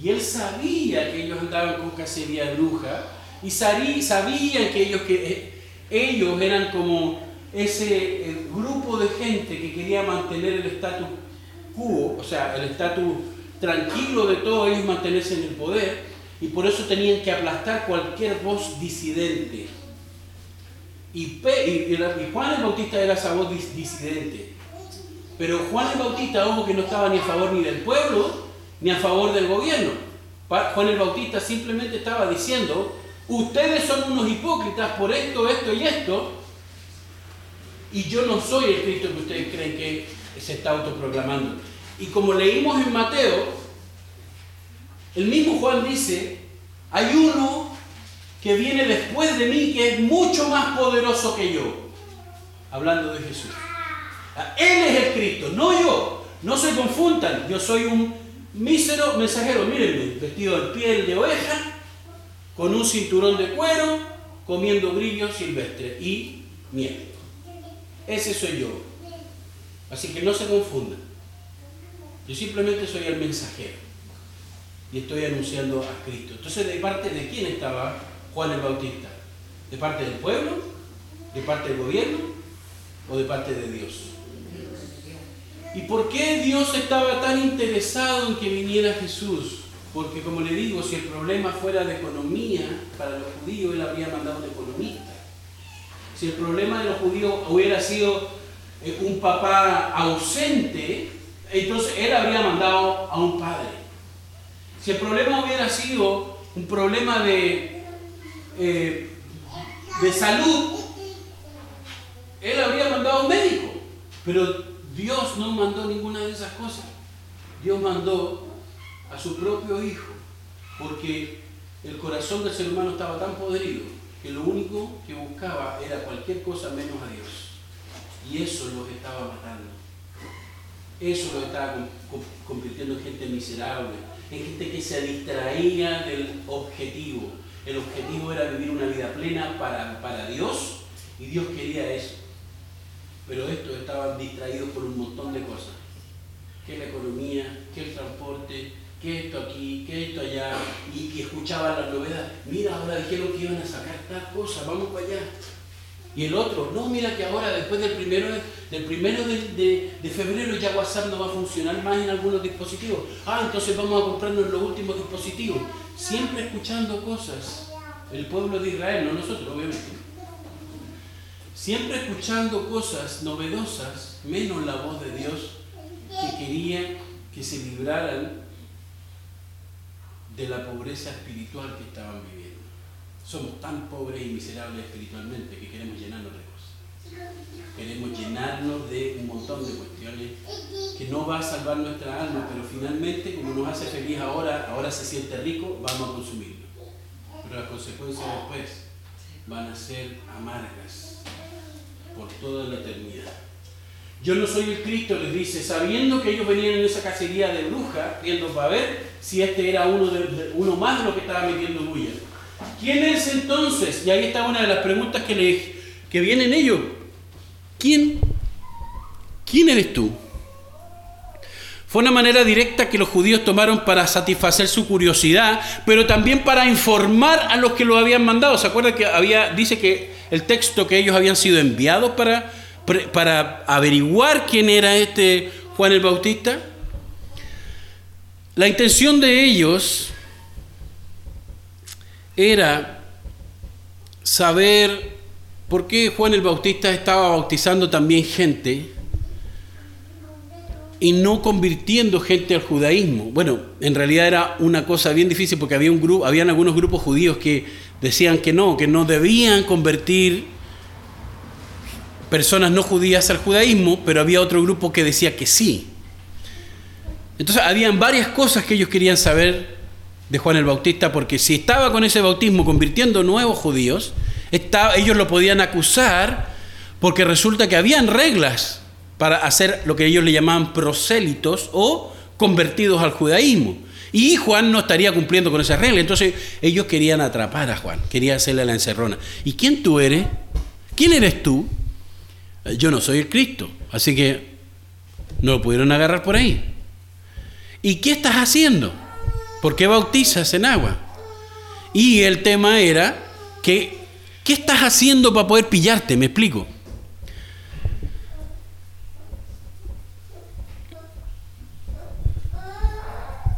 Y él sabía que ellos andaban con cacería bruja y sabía que ellos, que eh, ellos eran como ese eh, grupo de gente que quería mantener el estatus quo, o sea, el estatus tranquilo de todos ellos mantenerse en el poder y por eso tenían que aplastar cualquier voz disidente. Y, Juan el Bautista era esa voz disidente. Pero Juan el Bautista, ojo que no estaba ni a favor ni del pueblo, ni a favor del gobierno. Juan el Bautista simplemente estaba diciendo, ustedes son unos hipócritas por esto, esto y esto, y yo no soy el Cristo que ustedes creen que se está autoproclamando. Y como leímos en Mateo, el mismo Juan dice, hay uno que viene después de mí que es mucho más poderoso que yo, hablando de Jesús. Él es el Cristo, no yo. No se confundan, yo soy un mísero mensajero, mírenme, vestido de piel de oveja, con un cinturón de cuero, comiendo grillos silvestres y miel. Ese soy yo. Así que no se confundan. Yo simplemente soy el mensajero y estoy anunciando a Cristo. Entonces, ¿de parte de quién estaba Juan el Bautista? ¿De parte del pueblo? ¿De parte del gobierno? ¿O de parte de Dios? ¿Y por qué Dios estaba tan interesado en que viniera Jesús? Porque como le digo, si el problema fuera de economía para los judíos, Él habría mandado un economista. Si el problema de los judíos hubiera sido eh, un papá ausente, entonces Él habría mandado a un padre. Si el problema hubiera sido un problema de, eh, de salud, Él habría mandado a un médico. Pero Dios no mandó ninguna de esas cosas. Dios mandó a su propio hijo, porque el corazón del ser humano estaba tan podrido que lo único que buscaba era cualquier cosa menos a Dios. Y eso los estaba matando. Eso los estaba convirtiendo en gente miserable, en gente que se distraía del objetivo. El objetivo era vivir una vida plena para, para Dios y Dios quería eso. Pero estos estaban distraídos por un montón de cosas. Que la economía, que el transporte, que esto aquí, que esto allá, y que escuchaba la novedad. Mira, ahora dijeron que iban a sacar tal cosa, vamos para allá. Y el otro, no, mira que ahora después del primero, del primero de, de, febrero ya WhatsApp no va a funcionar más en algunos dispositivos. Ah, entonces vamos a comprarnos los últimos dispositivos. Siempre escuchando cosas. El pueblo de Israel, no nosotros, obviamente. Siempre escuchando cosas novedosas, menos la voz de Dios que quería que se libraran de la pobreza espiritual que estaban viviendo. Somos tan pobres y miserables espiritualmente que queremos llenarnos de cosas. Queremos llenarnos de un montón de cuestiones que no va a salvar nuestra alma, pero finalmente, como nos hace feliz ahora, ahora se siente rico, vamos a consumirlo. Pero las consecuencias después van a ser amargas por toda la eternidad. Yo no soy el Cristo, les dice, sabiendo que ellos venían en esa cacería de brujas, viendo para ver si este era uno, de, uno más de los que estaba metiendo bulla. ¿Quién es entonces? Y ahí está una de las preguntas que, le, que vienen ellos. ¿Quién? ¿Quién eres tú? Fue una manera directa que los judíos tomaron para satisfacer su curiosidad, pero también para informar a los que lo habían mandado. ¿Se acuerdan que había, dice que el texto que ellos habían sido enviados para para averiguar quién era este Juan el Bautista? La intención de ellos era saber por qué Juan el Bautista estaba bautizando también gente y no convirtiendo gente al judaísmo. Bueno, en realidad era una cosa bien difícil porque había un grupo, habían algunos grupos judíos que decían que no, que no debían convertir personas no judías al judaísmo, pero había otro grupo que decía que sí. Entonces habían varias cosas que ellos querían saber de Juan el Bautista, porque si estaba con ese bautismo convirtiendo nuevos judíos, ellos lo podían acusar porque resulta que habían reglas para hacer lo que ellos le llamaban prosélitos o convertidos al judaísmo. Y Juan no estaría cumpliendo con esas reglas. Entonces ellos querían atrapar a Juan, querían hacerle la encerrona. ¿Y quién tú eres? ¿Quién eres tú? yo no soy el Cristo, así que no lo pudieron agarrar por ahí. ¿Y qué estás haciendo? ¿Por qué bautizas en agua? Y el tema era que, ¿qué estás haciendo para poder pillarte? Me explico.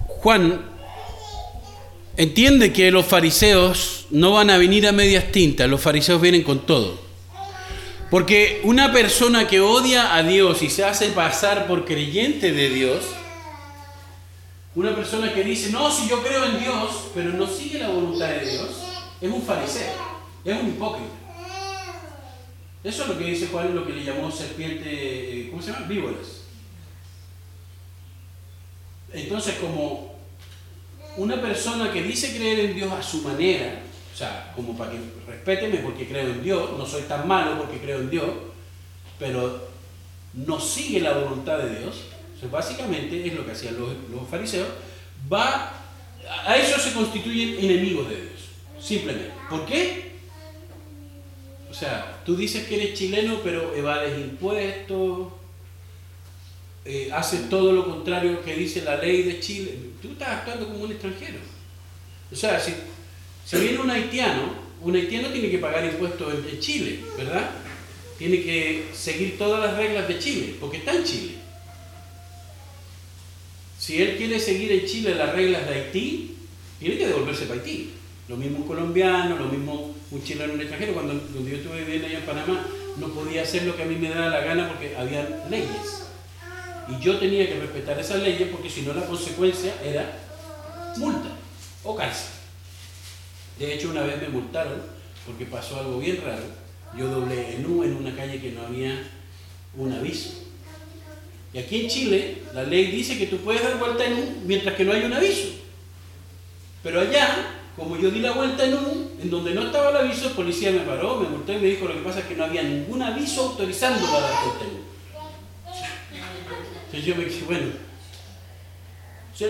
Juan entiende que los fariseos no van a venir a medias tintas, los fariseos vienen con todo. Porque una persona que odia a Dios y se hace pasar por creyente de Dios, una persona que dice, no, si yo creo en Dios, pero no sigue la voluntad de Dios, es un fariseo, es un hipócrita. Eso es lo que dice Juan, lo que le llamó serpiente, ¿cómo se llama? Víboras. Entonces, como una persona que dice creer en Dios a su manera, o sea, como para que respéteme porque creo en Dios, no soy tan malo porque creo en Dios, pero no sigue la voluntad de Dios. Básicamente es lo que hacían los, fariseos. Va, a eso se constituyen enemigos de Dios, simplemente. ¿Por qué? O sea, tú dices que eres chileno, pero evades impuestos, eh, haces todo lo contrario que dice la ley de Chile. Tú estás actuando como un extranjero. O sea, si si viene un haitiano, un haitiano tiene que pagar impuestos en, Chile, ¿verdad? Tiene que seguir todas las reglas de Chile, porque está en Chile. Si él quiere seguir en Chile las reglas de Haití, tiene que devolverse para Haití. Lo mismo un colombiano, lo mismo un chileno en el extranjero. Cuando, yo estuve viviendo allá en Panamá, no podía hacer lo que a mí me daba la gana porque había leyes. Y yo tenía que respetar esas leyes porque si no la consecuencia era multa o cárcel. De hecho, una vez me multaron porque pasó algo bien raro. Yo doblé en U en una calle que no había un aviso. Y aquí en Chile la ley dice que tú puedes dar vuelta en U mientras que no hay un aviso. Pero allá, como yo di la vuelta en U, en donde no estaba el aviso, el policía me paró, me multó y me dijo lo que pasa es que no había ningún aviso autorizando la dar vuelta en U. Entonces yo me dije, bueno,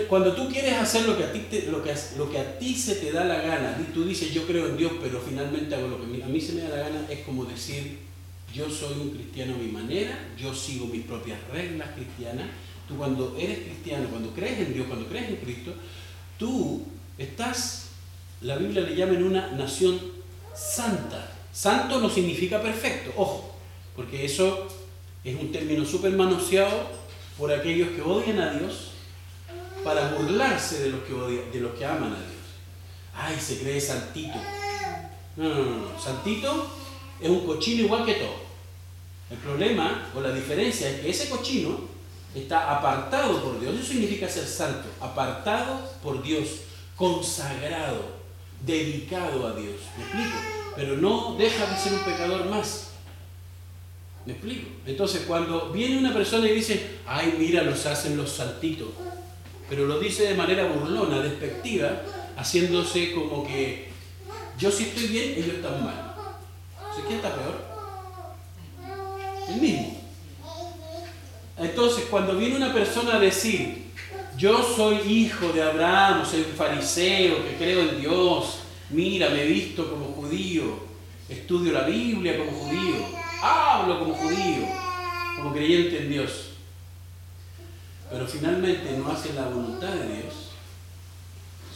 cuando tú quieres hacer lo que, a ti lo, que, lo que a ti se te da la gana, y tú dices yo creo en Dios, pero finalmente hago lo que a mí se me da la gana, es como decir yo soy un cristiano a mi manera, yo sigo mis propias reglas cristianas. Tú cuando eres cristiano, cuando crees en Dios, cuando crees en Cristo, tú estás, la Biblia le llama en una nación santa. Santo no significa perfecto, ojo, porque eso es un término súper manoseado por aquellos que odian a Dios para burlarse de los que, de los que aman a Dios. Ay, se cree santito. No, no, no, no. Santito es un cochino igual que todo. El problema o la diferencia es que ese cochino está apartado por Dios. Eso significa ser santo. Apartado por Dios. Consagrado. Dedicado a Dios. ¿Me explico? Pero no deja de ser un pecador más. ¿Me explico? Entonces, cuando viene una persona y dice, ay, mira, los hacen los santitos pero lo dice de manera burlona, despectiva, haciéndose como que yo sí estoy bien, ellos están mal. ¿Quién está peor? El mismo. Entonces, cuando viene una persona a decir, yo soy hijo de Abraham, soy un fariseo que creo en Dios, mira, me he visto como judío, estudio la Biblia como judío, hablo como judío, como creyente en Dios pero finalmente no hacen la voluntad de Dios,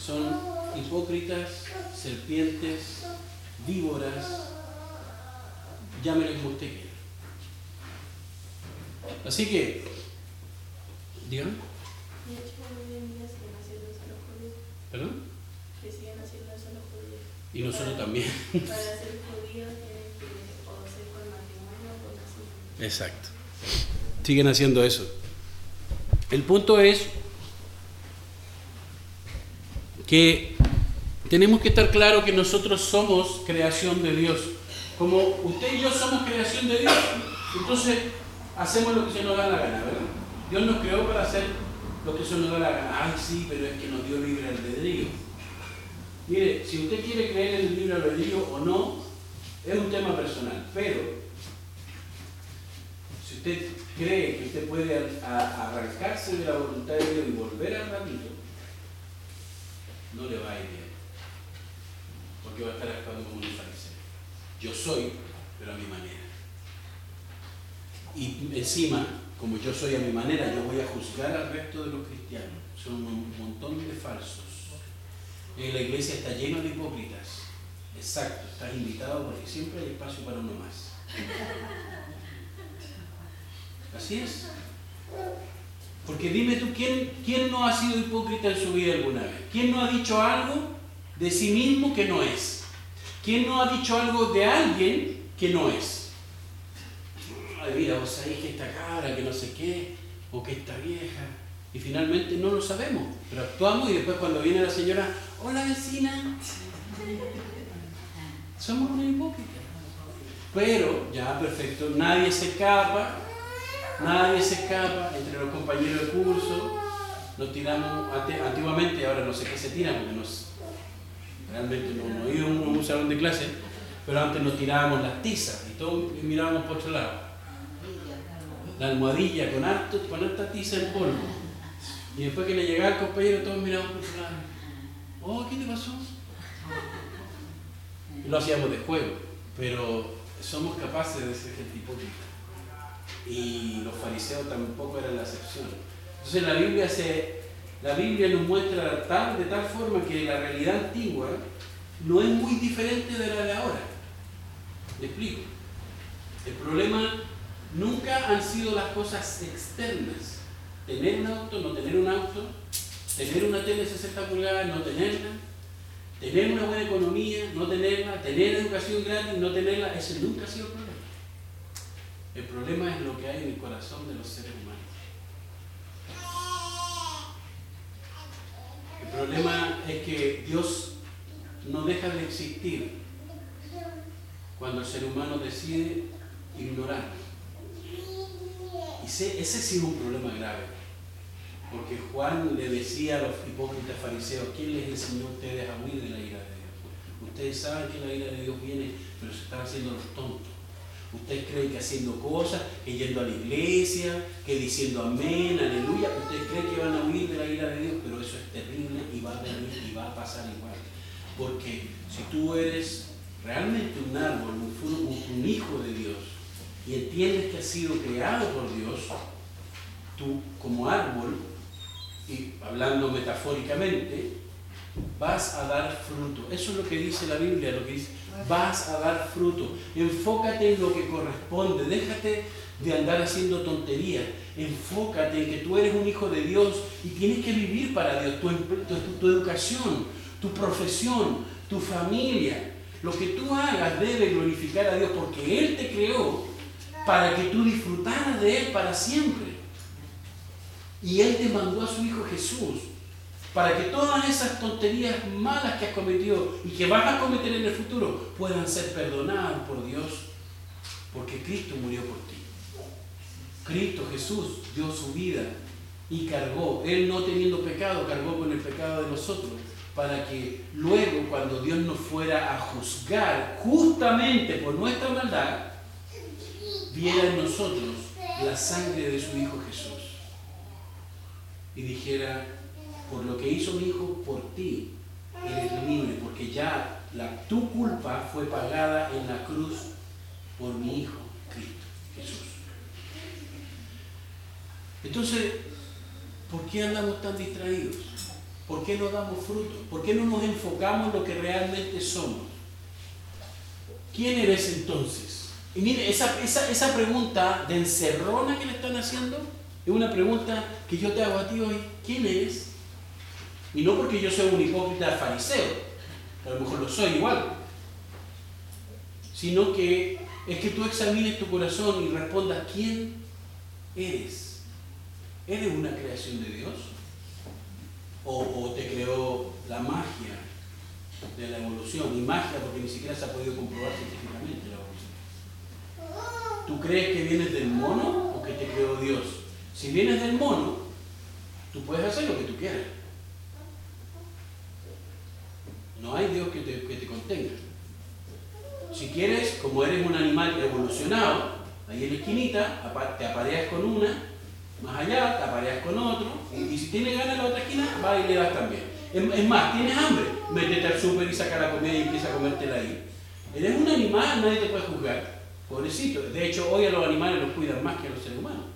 son hipócritas, serpientes, víboras, llámenle como usted quiera. Así que, digan. ¿Perdón? Que siguen haciendo eso los judíos. Y nosotros también. Para ser judíos tienen que o ser con matrimonio o con así. Exacto. Siguen haciendo eso. El punto es que tenemos que estar claros que nosotros somos creación de Dios. Como usted y yo somos creación de Dios, entonces hacemos lo que se nos da la gana, ¿verdad? Dios nos creó para hacer lo que se nos da la gana. Ay, sí, pero es que nos dio libre albedrío. Mire, si usted quiere creer en el libre albedrío o no, es un tema personal, pero si usted cree que usted puede arrancarse de la voluntad de Dios y volver al ratito, no le va a ir bien. Porque va a estar actuando como un fariseo. Yo soy, pero a mi manera. Y encima, como yo soy a mi manera, yo voy a juzgar al resto de los cristianos. Son un montón de falsos. La iglesia está lleno de hipócritas. Exacto, estás invitado porque siempre hay espacio para uno más. Así es. Porque dime tú, ¿quién, ¿quién no ha sido hipócrita en su vida alguna vez? ¿Quién no ha dicho algo de sí mismo que no es? ¿Quién no ha dicho algo de alguien que no es? Ay, mira, vos sabés que esta cara, que no sé qué, o que esta vieja. Y finalmente no lo sabemos, pero actuamos y después cuando viene la señora, hola vecina, somos una hipócrita. Pero, ya perfecto, nadie se escapa, Nadie se escapa entre los compañeros de curso. Nos tiramos antiguamente, ahora no sé qué se tira porque nos, realmente no, no ido a un, salón de clase, pero antes nos tirábamos las tizas y todos mirábamos por otro lado. La almohadilla con, harto, con harta tiza en polvo. Y después que le llegaba el compañero, todos mirábamos por otro lado. Oh, ¿qué te pasó? Lo hacíamos de juego, pero somos capaces de ser gente hipócrita y los fariseos tampoco eran la excepción. Entonces la Biblia, se, la Biblia nos muestra tal, de tal forma que la realidad antigua no es muy diferente de la de ahora. ¿Me explico? El problema nunca han sido las cosas externas, tener un auto, no tener un auto, tener una tele de 60 pulgadas, no tenerla, tener una buena economía, no tenerla, tener educación gratis, no tenerla, ese nunca ha sido el problema. El problema es lo que hay en el corazón de los seres humanos. El problema es que Dios no deja de existir cuando el ser humano decide ignorar. Y ese sí es un problema grave. Porque Juan le decía a los hipócritas fariseos, ¿quién les enseñó a ustedes a huir de la ira de Dios? Ustedes saben que la ira de Dios viene, pero se están haciendo los tontos. Ustedes creen que haciendo cosas, que yendo a la iglesia, que diciendo amén, aleluya, ustedes creen que van a huir de la ira de Dios, pero eso es terrible y va a venir y va a pasar igual. Porque si tú eres realmente un árbol, un, un hijo de Dios, y entiendes que has sido creado por Dios, tú como árbol, y hablando metafóricamente, vas a dar fruto. Eso es lo que dice la Biblia, lo que dice, vas a dar fruto. Enfócate en lo que corresponde, déjate de andar haciendo tonterías, enfócate en que tú eres un hijo de Dios y tienes que vivir para Dios, tu, tu educación, tu profesión, tu familia. Lo que tú hagas debe glorificar a Dios porque Él te creó para que tú disfrutaras de Él para siempre. Y Él te mandó a su Hijo Jesús para que todas esas tonterías malas que has cometido y que vas a cometer en el futuro puedan ser perdonadas por Dios, porque Cristo murió por ti. Cristo Jesús dio su vida y cargó, Él no teniendo pecado, cargó con el pecado de nosotros, para que luego cuando Dios nos fuera a juzgar justamente por nuestra maldad, viera en nosotros la sangre de su Hijo Jesús y dijera, por lo que hizo mi hijo por ti, eres libre, porque ya tu culpa fue pagada en la cruz por mi hijo, Cristo, Jesús. Entonces, ¿por qué andamos tan distraídos? ¿Por qué no damos fruto? ¿Por qué no nos enfocamos en lo que realmente somos? ¿Quién eres entonces? Y mire, esa, esa, esa pregunta de encerrona que le están haciendo, es una pregunta que yo te hago a ti hoy. ¿Quién eres? Y no porque yo soy un hipócrita fariseo, a lo mejor lo soy igual, sino que es que tú examines tu corazón y respondas, ¿quién eres? ¿Eres una creación de Dios? ¿O, o te creó la magia de la evolución? Y magia porque ni siquiera se ha podido comprobar científicamente la evolución. ¿Tú crees que vienes del mono o que te creó Dios? Si vienes del mono, tú puedes hacer lo que tú quieras. No hay Dios que te, que te contenga. Si quieres, como eres un animal evolucionado, ahí en la esquinita, te apareas con una, más allá, te apareas con otro, y, si tienes ganas en la otra esquina, va y le das también. Es, más, tienes hambre, métete al súper y saca la comida y empieza a comértela ahí. Eres un animal, nadie te puede juzgar. Pobrecito. De hecho, hoy a los animales los cuidan más que a los seres humanos.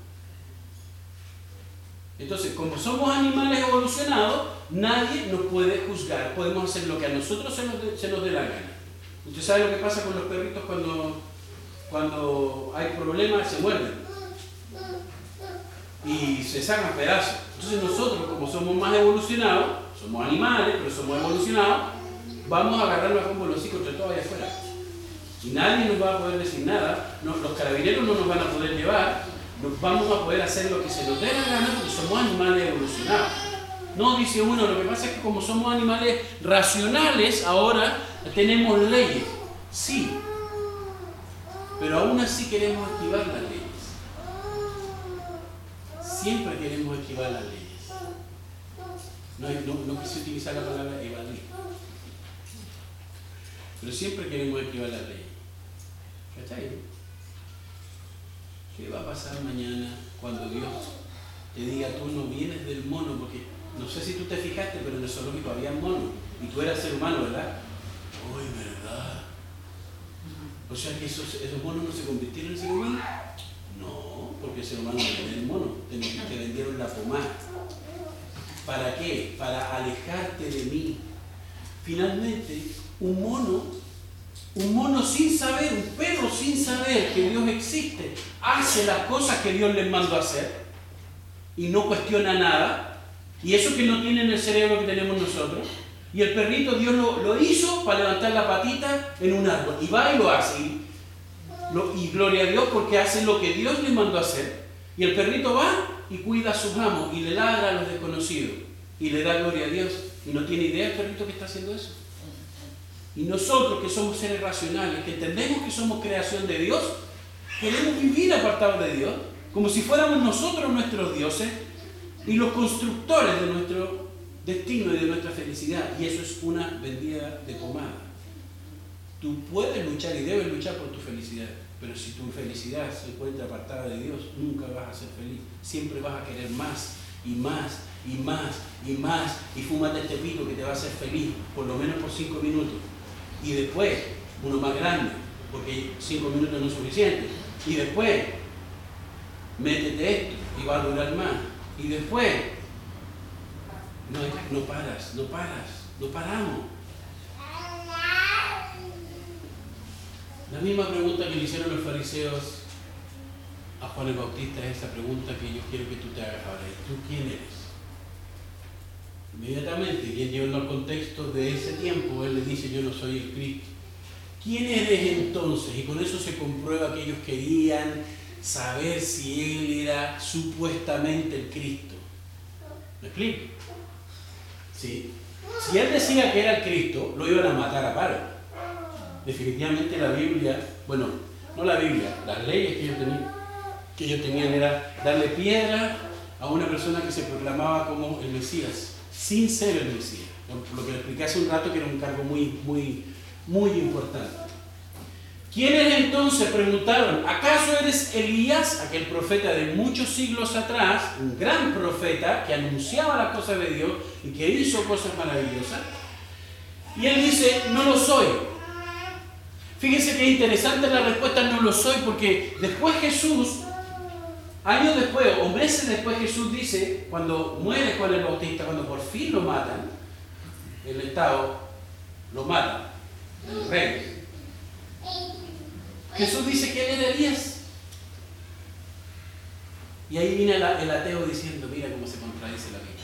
Entonces, como somos animales evolucionados, nadie nos puede juzgar. Podemos hacer lo que a nosotros se nos, dé la gana. Usted sabe lo que pasa con los perritos cuando, cuando hay problemas, se muerden. Y se sacan pedazos. Entonces nosotros, como somos más evolucionados, somos animales, pero somos evolucionados, vamos a agarrarnos como los hijos entre todos allá afuera. Y nadie nos va a poder decir nada. los carabineros no nos van a poder llevar nos vamos a poder hacer lo que se nos dé la gana porque somos animales evolucionados. No, dice uno, lo que pasa es que como somos animales racionales, ahora tenemos leyes. Sí, pero aún así queremos activar las leyes. Siempre queremos activar las leyes. No, no, quise utilizar la palabra evadir. Pero siempre queremos activar las leyes. ¿Cachai? ¿Qué va a pasar mañana cuando Dios te diga tú no vienes del mono? Porque no sé si tú te fijaste, pero en el zoológico había monos y tú eras ser humano, ¿verdad? ¡Uy, verdad! O sea que esos, esos monos no se convirtieron en ser humano. No, porque el ser humano no del mono, te, te vendieron la pomada. ¿Para qué? Para alejarte de mí. Finalmente, un mono un mono sin saber, un perro sin saber que Dios existe, hace las cosas que Dios les mandó a hacer. y no cuestiona nada, y eso que no tiene en el cerebro que tenemos nosotros, y el perrito Dios lo, hizo para levantar la patita en un árbol, y va y lo hace, y, y gloria a Dios porque hace lo que Dios le mandó a hacer, y el perrito va y cuida a sus amos, y le ladra a los desconocidos, y le da gloria a Dios, y no tiene idea el perrito que está haciendo eso. Y nosotros que somos seres racionales, que entendemos que somos creación de Dios, queremos vivir apartados de Dios, como si fuéramos nosotros nuestros dioses y los constructores de nuestro destino y de nuestra felicidad. Y eso es una vendida de pomada. Tú puedes luchar y debes luchar por tu felicidad, pero si tu felicidad se encuentra apartada de Dios, nunca vas a ser feliz. Siempre vas a querer más y más y más y más y fúmate este pito que te va a hacer feliz, por lo menos por cinco minutos. Y después, uno más grande, porque cinco minutos no es suficiente. Y después, métete esto y va a durar más. Y después, no, no paras, no paras, no paramos. La misma pregunta que le hicieron los fariseos a Juan el Bautista es esa pregunta que yo quiero que tú te hagas ahora. ¿Tú quién eres? Inmediatamente, y llevando al contexto de ese tiempo, él le dice, yo no soy el Cristo. ¿Quién eres entonces? Y con eso se comprueba que ellos querían saber si él era supuestamente el Cristo. ¿Me explico? Sí. Si él decía que era el Cristo, lo iban a matar a paro. Definitivamente la Biblia, bueno, no la Biblia, las leyes que ellos tenían, que ellos tenían era darle piedra a una persona que se proclamaba como el Mesías sin ser el Mesías. Lo que le expliqué hace un rato que era un cargo muy, muy, muy importante. ¿Quiénes entonces preguntaron, ¿acaso eres Elías, aquel profeta de muchos siglos atrás, un gran profeta que anunciaba las cosas de Dios y que hizo cosas maravillosas? Y él dice, no lo soy. Fíjense qué interesante la respuesta, no lo soy, porque después Jesús Años después, o meses después, Jesús dice, cuando muere Juan el Bautista, cuando por fin lo matan, el Estado lo mata, el rey. Jesús dice que él era Elías. Y ahí viene el ateo diciendo, mira cómo se contradice la Biblia.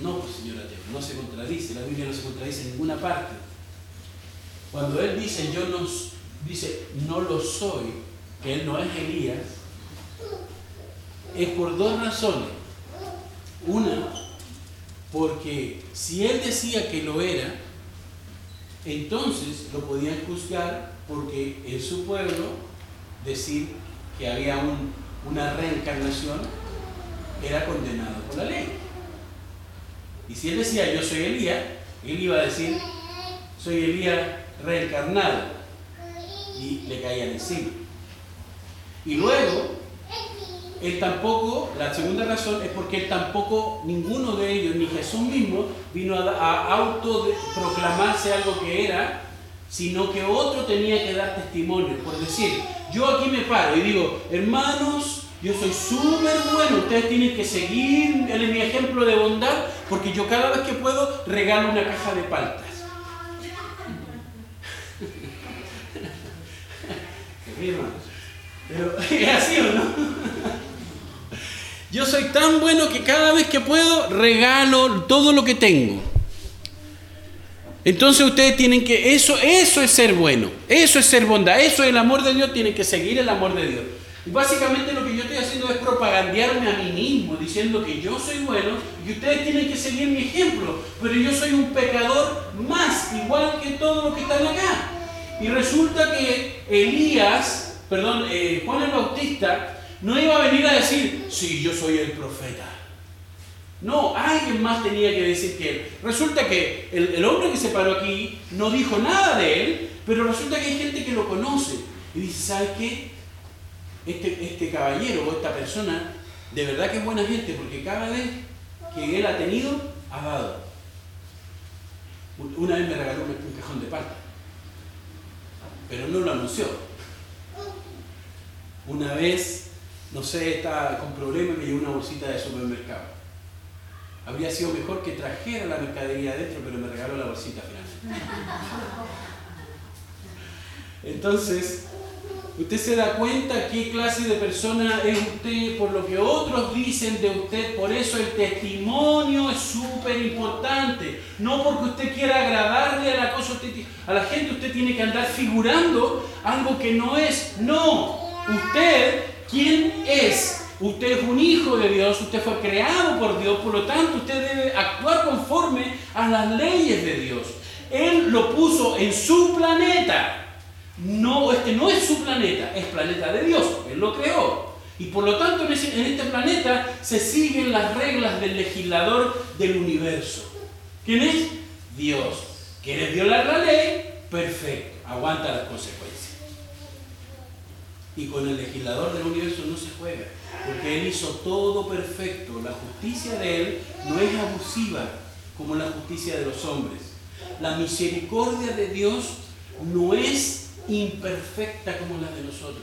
No, pues señor ateo, no se contradice, la Biblia no se contradice en ninguna parte. Cuando él dice, yo no, dice, no lo soy, que él no es Elías, es por dos razones. Una, porque si él decía que lo era, entonces lo podían juzgar porque en su pueblo decir que había una reencarnación era condenado por la ley. Y si él decía yo soy Elías, él iba a decir soy Elías reencarnado y le caían encima. Y luego él tampoco, la segunda razón es porque él tampoco, ninguno de ellos, ni Jesús mismo, vino a, autoproclamarse algo que era, sino que otro tenía que dar testimonio. Por decir, yo aquí me paro y digo, hermanos, yo soy súper bueno, ustedes tienen que seguir mi ejemplo de bondad, porque yo cada vez que puedo regalo una caja de paltas. Pero es así o no? Yo soy tan bueno que cada vez que puedo regalo todo lo que tengo. Entonces ustedes tienen que, eso, eso es ser bueno, eso es ser bondad, eso es el amor de Dios, tienen que seguir el amor de Dios. Y básicamente lo que yo estoy haciendo es propagandearme a mí mismo, diciendo que yo soy bueno y ustedes tienen que seguir mi ejemplo, pero yo soy un pecador más, igual que todos los que están acá. Y resulta que Elías, perdón, eh, Juan el Bautista, no iba a venir a decir, sí, yo soy el profeta. No, alguien más tenía que decir que él. Resulta que el, hombre que se paró aquí no dijo nada de él, pero resulta que hay gente que lo conoce. Y dice, ¿sabes qué? Este, este caballero o esta persona de verdad que es buena gente, porque cada vez que él ha tenido, ha dado. Una vez me regaló un cajón de palta, pero no lo anunció. Una vez no sé, está con problemas y me llevó una bolsita de supermercado. Habría sido mejor que trajera la mercadería adentro, pero me regaló la bolsita finalmente. Entonces, Usted se da cuenta qué clase de persona es usted por lo que otros dicen de usted. Por eso el testimonio es súper importante. No porque usted quiera agradarle a la, cosa, a la gente, usted tiene que andar figurando algo que no es. No, usted, ¿quién es? Usted es un hijo de Dios, usted fue creado por Dios, por lo tanto usted debe actuar conforme a las leyes de Dios. Él lo puso en su planeta. No, este no es su planeta, es planeta de Dios, Él lo creó. Y por lo tanto en, este planeta se siguen las reglas del legislador del universo. ¿Quién es? Dios. ¿Quiere violar la ley? Perfecto, aguanta las consecuencias. Y con el legislador del universo no se juega, porque Él hizo todo perfecto. La justicia de Él no es abusiva como la justicia de los hombres. La misericordia de Dios no es imperfecta como la de nosotros.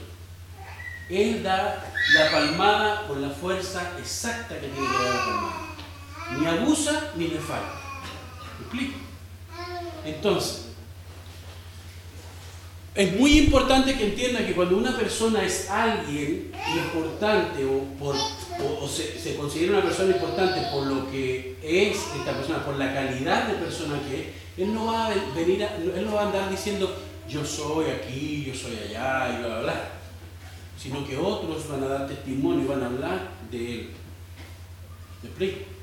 Él da la palmada con la fuerza exacta que tiene que dar la palmada. Ni abusa ni le falta. ¿Me explico? Entonces, es muy importante que entienda que cuando una persona es alguien importante o, se, considera una persona importante por lo que es esta persona, por la calidad de persona que es, él no va a venir a, él no va a andar diciendo yo soy aquí, yo soy allá y bla, bla, bla. Sino que otros van a dar testimonio y van a hablar de él. ¿Me explico?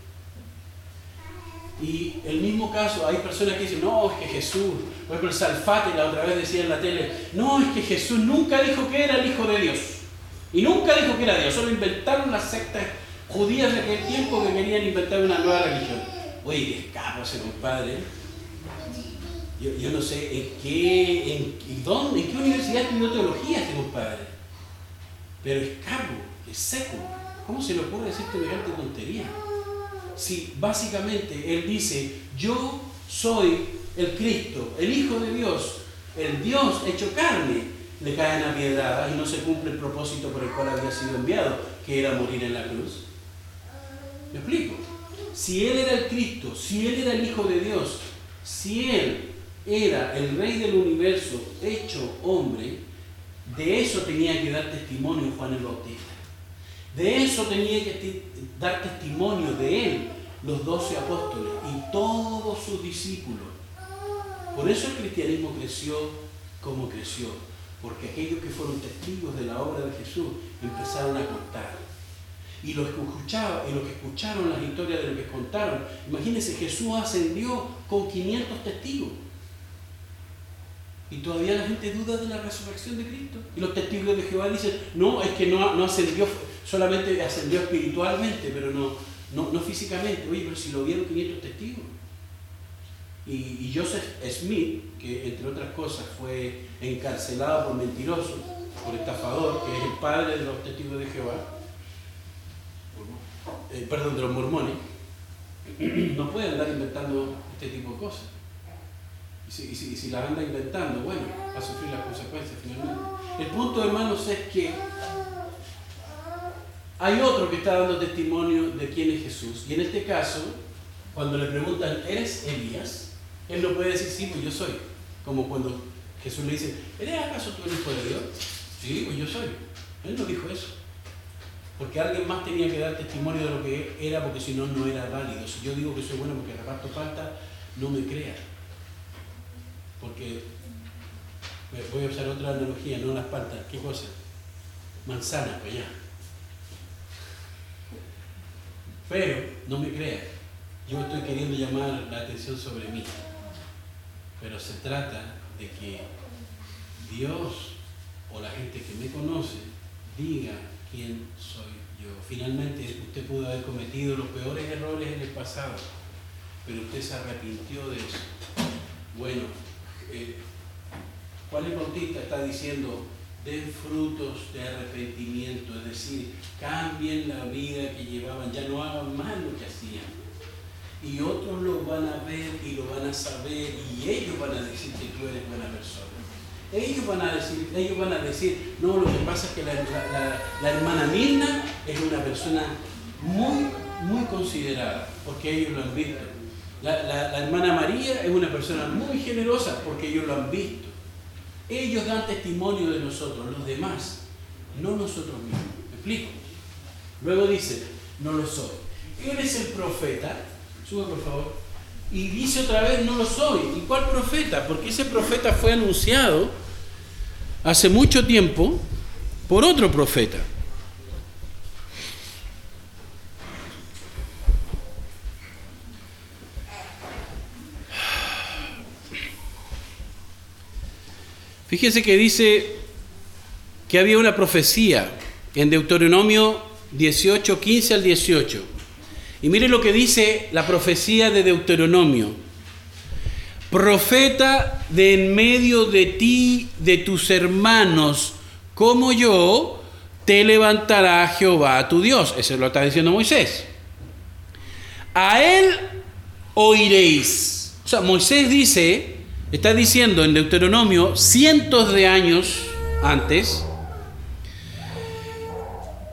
Y el mismo caso, hay personas que dicen, no, es que Jesús, por ejemplo, el Salfate la otra vez decía en la tele, no, es que Jesús nunca dijo que era el Hijo de Dios. Y nunca dijo que era Dios, solo inventaron las sectas judías de aquel tiempo que querían inventar una nueva religión. Oye, qué escapo ese compadre. Yo, no sé en qué, en, dónde, en qué universidad estudió teología este compadre. Pero es cargo, es seco. ¿Cómo se le ocurre decir semejante tontería? Si básicamente él dice, yo soy el Cristo, el Hijo de Dios, el Dios hecho carne, le caen a piedad y no se cumple el propósito por el cual había sido enviado, que era morir en la cruz. ¿Me explico? Si él era el Cristo, si él era el Hijo de Dios, si él era el rey del universo hecho hombre, de eso tenía que dar testimonio Juan el Bautista. De eso tenía que dar testimonio de él los doce apóstoles y todos sus discípulos. Por eso el cristianismo creció como creció, porque aquellos que fueron testigos de la obra de Jesús empezaron a contar. Y los que, escuchaban, y los que escucharon las historias de lo que contaron, imagínense, Jesús ascendió con 500 testigos. Y todavía la gente duda de la resurrección de Cristo. Y los testigos de Jehová dicen, no, es que no, no ascendió, solamente ascendió espiritualmente, pero no, no, físicamente. Oye, pero si lo vieron 500 testigos. Y, Joseph Smith, que entre otras cosas fue encarcelado por mentiroso, por estafador, que es el padre de los testigos de Jehová, eh, perdón, de los mormones, no puede andar inventando este tipo de cosas. Y si, si, la anda inventando, bueno, va a sufrir las consecuencias finalmente. El punto, hermanos, es que hay otro que está dando testimonio de quién es Jesús. Y en este caso, cuando le preguntan, ¿eres Elías? Él no puede decir, sí, pues yo soy. Como cuando Jesús le dice, ¿eres acaso tú el hijo de Dios? Sí, pues yo soy. Él no dijo eso. Porque alguien más tenía que dar testimonio de lo que era, porque si no, no era válido. Si yo digo que soy bueno porque reparto falta, no me crea. Porque voy a usar otra analogía, no las paltas. ¿Qué cosa? Manzana, pues ya. Pero no me creas, yo estoy queriendo llamar la atención sobre mí. Pero se trata de que Dios o la gente que me conoce diga quién soy yo. Finalmente usted pudo haber cometido los peores errores en el pasado, pero usted se arrepintió de eso. Bueno, eh, Juan el Bautista está diciendo, den frutos de arrepentimiento, es decir, cambien la vida que llevaban, ya no hagan más lo que hacían. Y otros lo van a ver y lo van a saber y ellos van a decir que tú eres buena persona. Ellos van a decir, ellos van a decir, no, lo que pasa es que la, hermana Mirna es una persona muy, muy considerada, porque ellos lo han visto. La, hermana María es una persona muy generosa porque ellos lo han visto. Ellos dan testimonio de nosotros, los demás, no nosotros mismos. ¿Me explico? Luego dice, no lo soy. ¿Quién es el profeta? Sube por favor. Y dice otra vez, no lo soy. ¿Y cuál profeta? Porque ese profeta fue anunciado hace mucho tiempo por otro profeta. Fíjese que dice que había una profecía en Deuteronomio 18, 15 al 18. Y mire lo que dice la profecía de Deuteronomio. Profeta de en medio de ti, de tus hermanos, como yo, te levantará Jehová tu Dios. Eso lo está diciendo Moisés. A él oiréis. O sea, Moisés dice, está diciendo en Deuteronomio, cientos de años antes,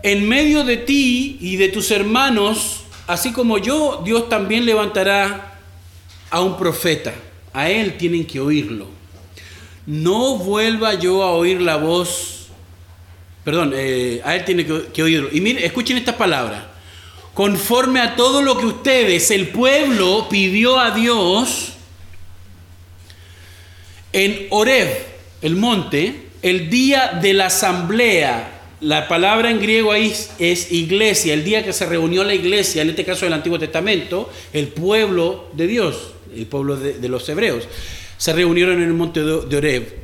en medio de ti y de tus hermanos, así como yo, Dios también levantará a un profeta. A él tienen que oírlo. No vuelva yo a oír la voz, perdón, eh, a él tiene que, que oírlo. Y miren, escuchen estas palabras. Conforme a todo lo que ustedes, el pueblo, pidió a Dios en Oreb, el monte, el día de la asamblea la palabra en griego ahí es iglesia, el día que se reunió la iglesia, en este caso del Antiguo Testamento, el pueblo de Dios, el pueblo de, los hebreos, se reunieron en el monte de Oreb.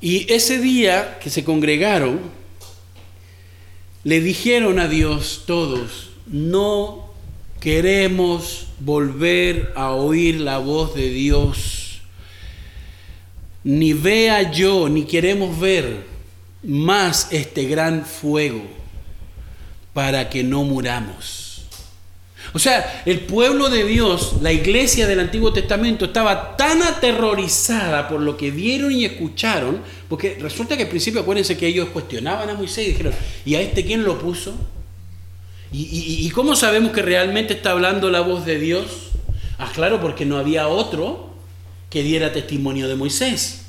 Y ese día que se congregaron, le dijeron a Dios todos, no queremos volver a oír la voz de Dios, ni vea yo, ni queremos ver más este gran fuego para que no muramos. O sea, el pueblo de Dios, la iglesia del Antiguo Testamento, estaba tan aterrorizada por lo que vieron y escucharon, porque resulta que al principio acuérdense que ellos cuestionaban a Moisés y dijeron, ¿y a este quién lo puso? ¿Y, y cómo sabemos que realmente está hablando la voz de Dios? Ah, claro, porque no había otro que diera testimonio de Moisés.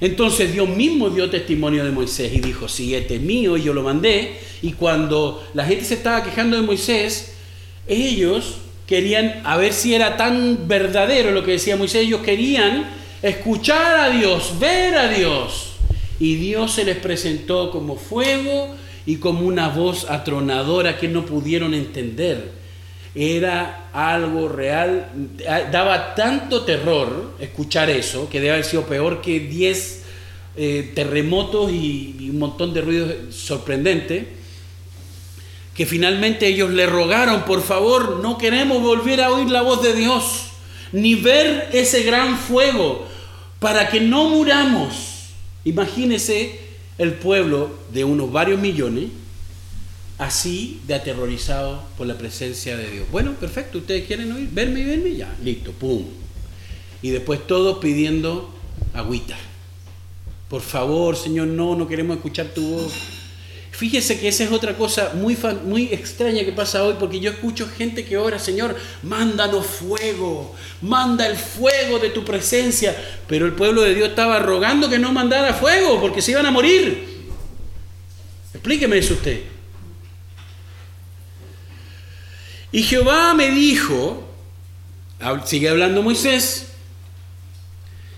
Entonces Dios mismo dio testimonio de Moisés y dijo, sí, este es mío, y yo lo mandé. Y cuando la gente se estaba quejando de Moisés, ellos querían, a ver si era tan verdadero lo que decía Moisés, ellos querían escuchar a Dios, ver a Dios. Y Dios se les presentó como fuego y como una voz atronadora que no pudieron entender era algo real, daba tanto terror escuchar eso, que debe haber sido peor que 10 eh, terremotos y, y, un montón de ruidos sorprendentes, que finalmente ellos le rogaron, por favor, no queremos volver a oír la voz de Dios, ni ver ese gran fuego, para que no muramos. Imagínese el pueblo de unos varios millones, así de aterrorizado por la presencia de Dios. Bueno, perfecto, ustedes quieren oír, verme y verme, ya, listo, pum. Y después todos pidiendo agüita. Por favor, Señor, no, no queremos escuchar tu voz. Fíjese que esa es otra cosa muy, muy extraña que pasa hoy, porque yo escucho gente que ora, Señor, mándanos fuego, manda el fuego de tu presencia. Pero el pueblo de Dios estaba rogando que no mandara fuego, porque se iban a morir. Explíqueme eso usted. Y Jehová me dijo, sigue hablando Moisés,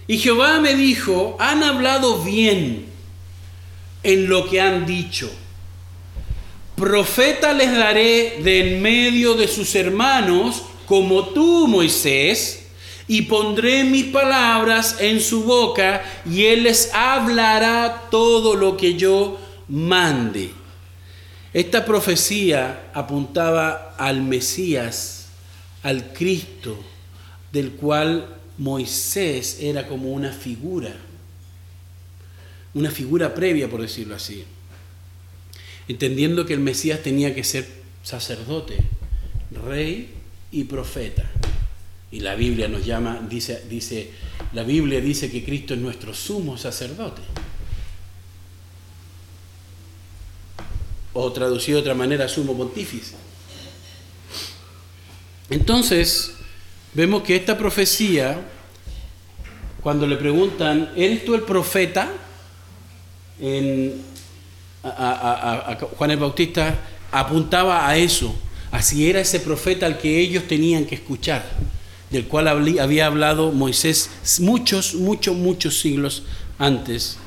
y Jehová me dijo, han hablado bien en lo que han dicho. Profeta les daré de en medio de sus hermanos, como tú, Moisés, y pondré mis palabras en su boca, y él les hablará todo lo que yo mande. Esta profecía apuntaba al Mesías, al Cristo, del cual Moisés era como una figura, una figura previa, por decirlo así, entendiendo que el Mesías tenía que ser sacerdote, rey y profeta. Y la Biblia nos llama, dice, dice, la Biblia dice que Cristo es nuestro sumo sacerdote. O traducido de otra manera, sumo pontífice. Entonces, vemos que esta profecía, cuando le preguntan, ¿eres tú el profeta? a, Juan el Bautista apuntaba a eso, así era ese profeta al que ellos tenían que escuchar, del cual había hablado Moisés muchos, muchos, muchos siglos antes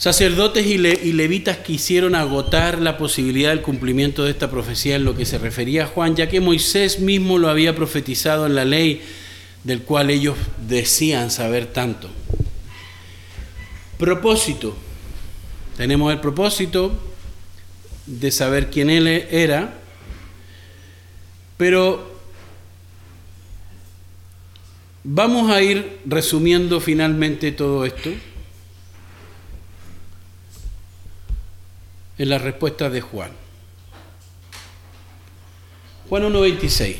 Sacerdotes y, levitas quisieron agotar la posibilidad del cumplimiento de esta profecía en lo que se refería a Juan, ya que Moisés mismo lo había profetizado en la ley del cual ellos decían saber tanto. Propósito. Tenemos el propósito de saber quién él era, pero vamos a ir resumiendo finalmente todo esto. En la respuesta de Juan. Juan 1.26.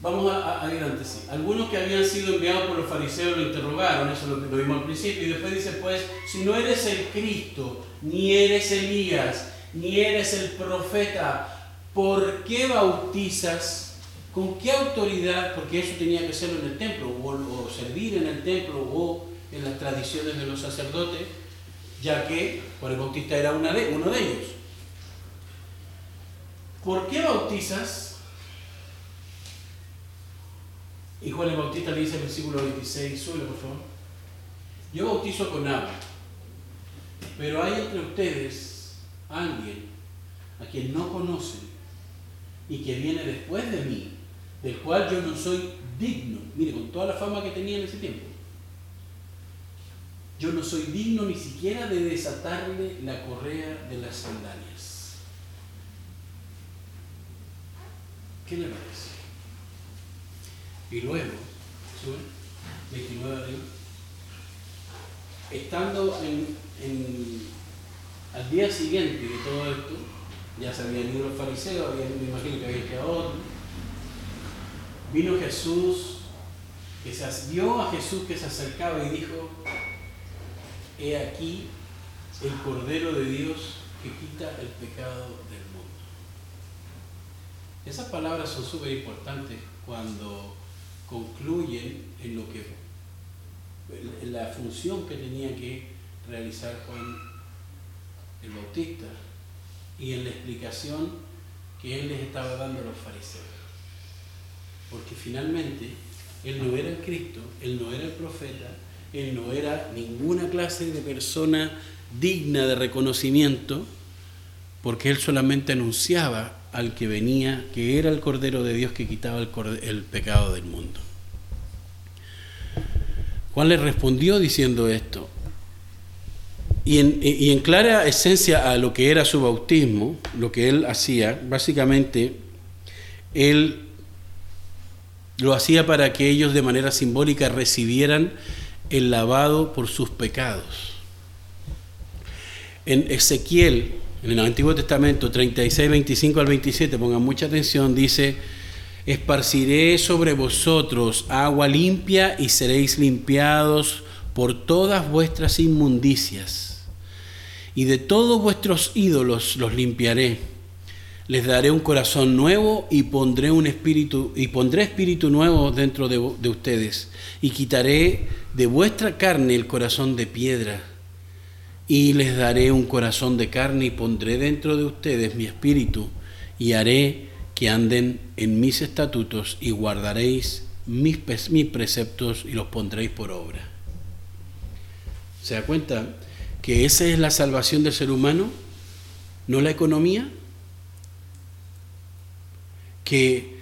Vamos a, ir antes. Sí. Algunos que habían sido enviados por los fariseos lo interrogaron, eso lo, lo vimos al principio, y después dice, pues, si no eres el Cristo, ni eres Elías, ni eres el profeta, ¿por qué bautizas? ¿Con qué autoridad? Porque eso tenía que ser en el templo, o, servir en el templo, o en las tradiciones de los sacerdotes, ya que Juan el Bautista era uno de ellos. ¿Por qué bautizas? Y Juan el Bautista le dice en el versículo 26, sube por favor. Yo bautizo con agua, pero hay entre ustedes alguien a quien no conocen y que viene después de mí, del cual yo no soy digno, mire, con toda la fama que tenía en ese tiempo, yo no soy digno ni siquiera de desatarle la correa de las sandalias. ¿Qué le parece? Y luego, 29 de estando en, al día siguiente de todo esto, ya se habían ido los fariseos, me imagino que había quedado otro, Vino Jesús, que se vio a Jesús que se acercaba y dijo, he aquí el Cordero de Dios que quita el pecado del mundo. Esas palabras son súper importantes cuando concluyen en lo que en la función que tenía que realizar Juan el Bautista y en la explicación que él les estaba dando a los fariseos porque finalmente él no era el Cristo, él no era el profeta, él no era ninguna clase de persona digna de reconocimiento, porque él solamente anunciaba al que venía, que era el Cordero de Dios que quitaba el, pecado del mundo. Juan le respondió diciendo esto, y en, y en, clara esencia a lo que era su bautismo, lo que él hacía, básicamente, él lo hacía para que ellos de manera simbólica recibieran el lavado por sus pecados. En Ezequiel, en el Antiguo Testamento 36, 25 al 27, pongan mucha atención, dice, esparciré sobre vosotros agua limpia y seréis limpiados por todas vuestras inmundicias. Y de todos vuestros ídolos los limpiaré les daré un corazón nuevo y pondré un espíritu y pondré espíritu nuevo dentro de, de, ustedes y quitaré de vuestra carne el corazón de piedra y les daré un corazón de carne y pondré dentro de ustedes mi espíritu y haré que anden en mis estatutos y guardaréis mis, mis preceptos y los pondréis por obra. ¿Se da cuenta que esa es la salvación del ser humano? ¿No la economía? Que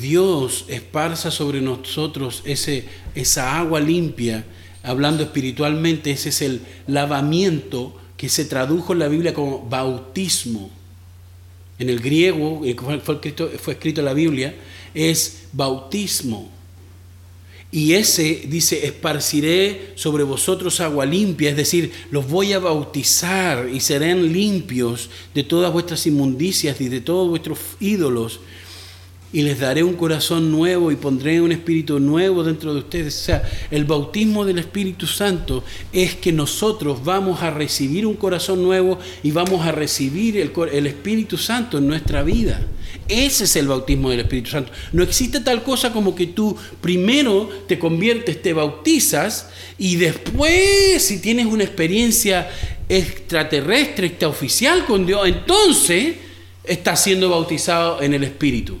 Dios esparza sobre nosotros ese, esa agua limpia, hablando espiritualmente, ese es el lavamiento que se tradujo en la Biblia como bautismo. En el griego, fue, fue escrito en la Biblia, es bautismo. Y ese dice, esparciré sobre vosotros agua limpia, es decir, los voy a bautizar y serán limpios de todas vuestras inmundicias y de todos vuestros ídolos y les daré un corazón nuevo y pondré un espíritu nuevo dentro de ustedes. O sea, el bautismo del Espíritu Santo es que nosotros vamos a recibir un corazón nuevo y vamos a recibir el, Espíritu Santo en nuestra vida. Ese es el bautismo del Espíritu Santo. No existe tal cosa como que tú primero te conviertes, te bautizas y después, si tienes una experiencia extraterrestre, extraoficial con Dios, entonces estás siendo bautizado en el Espíritu.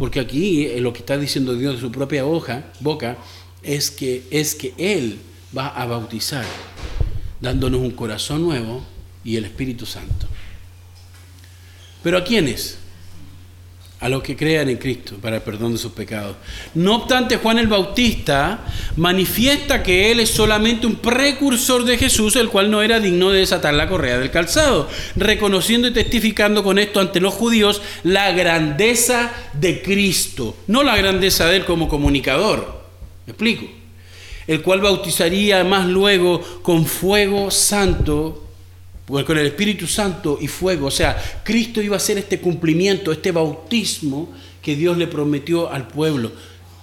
Porque aquí eh, lo que está diciendo Dios de su propia boca es que, es que Él va a bautizar, dándonos un corazón nuevo y el Espíritu Santo. ¿Pero a quiénes? A los que crean en Cristo para el perdón de sus pecados. No obstante, Juan el Bautista manifiesta que él es solamente un precursor de Jesús, el cual no era digno de desatar la correa del calzado, reconociendo y testificando con esto ante los judíos la grandeza de Cristo, no la grandeza de él como comunicador. ¿Me explico? El cual bautizaría más luego con fuego santo con el Espíritu Santo y fuego. O sea, Cristo iba a hacer este cumplimiento, este bautismo que Dios le prometió al pueblo.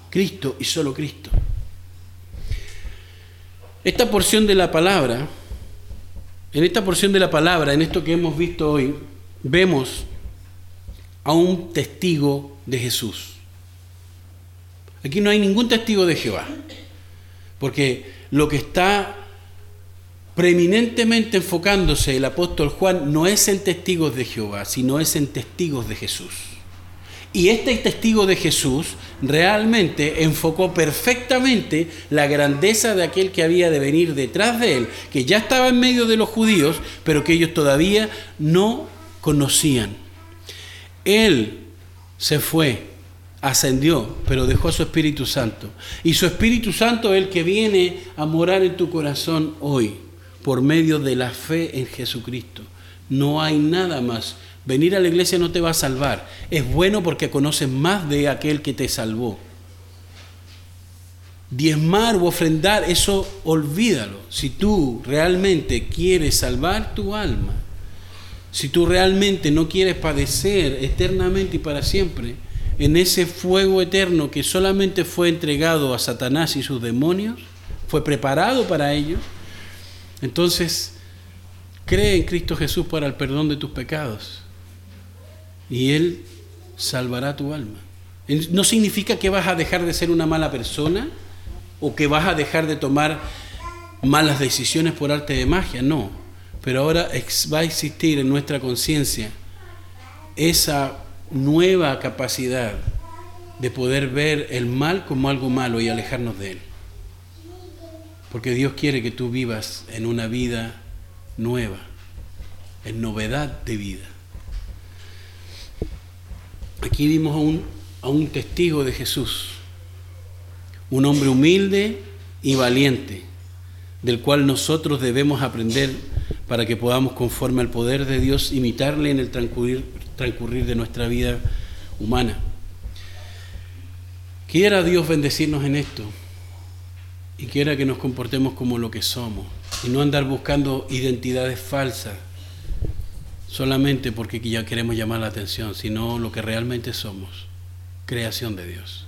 Cristo y solo Cristo. Esta porción de la palabra, en esta porción de la palabra, en esto que hemos visto hoy, vemos a un testigo de Jesús. Aquí no hay ningún testigo de Jehová, porque lo que está preeminentemente enfocándose el apóstol Juan no es en testigos de Jehová, sino es en testigos de Jesús. Y este testigo de Jesús realmente enfocó perfectamente la grandeza de aquel que había de venir detrás de él, que ya estaba en medio de los judíos, pero que ellos todavía no conocían. Él se fue, ascendió, pero dejó a su Espíritu Santo. Y su Espíritu Santo es el que viene a morar en tu corazón hoy por medio de la fe en Jesucristo. No hay nada más. Venir a la iglesia no te va a salvar. Es bueno porque conoces más de aquel que te salvó. Diezmar o ofrendar, eso olvídalo. Si tú realmente quieres salvar tu alma, si tú realmente no quieres padecer eternamente y para siempre, en ese fuego eterno que solamente fue entregado a Satanás y sus demonios, fue preparado para ellos, entonces, cree en Cristo Jesús para el perdón de tus pecados y Él salvará tu alma. No significa que vas a dejar de ser una mala persona o que vas a dejar de tomar malas decisiones por arte de magia, no. Pero ahora va a existir en nuestra conciencia esa nueva capacidad de poder ver el mal como algo malo y alejarnos de él. Porque Dios quiere que tú vivas en una vida nueva, en novedad de vida. Aquí vimos a un, a un testigo de Jesús, un hombre humilde y valiente, del cual nosotros debemos aprender para que podamos, conforme al poder de Dios, imitarle en el transcurrir, transcurrir de nuestra vida humana. Quiera Dios bendecirnos en esto y quiera que nos comportemos como lo que somos y no andar buscando identidades falsas solamente porque ya queremos llamar la atención, sino lo que realmente somos, creación de Dios.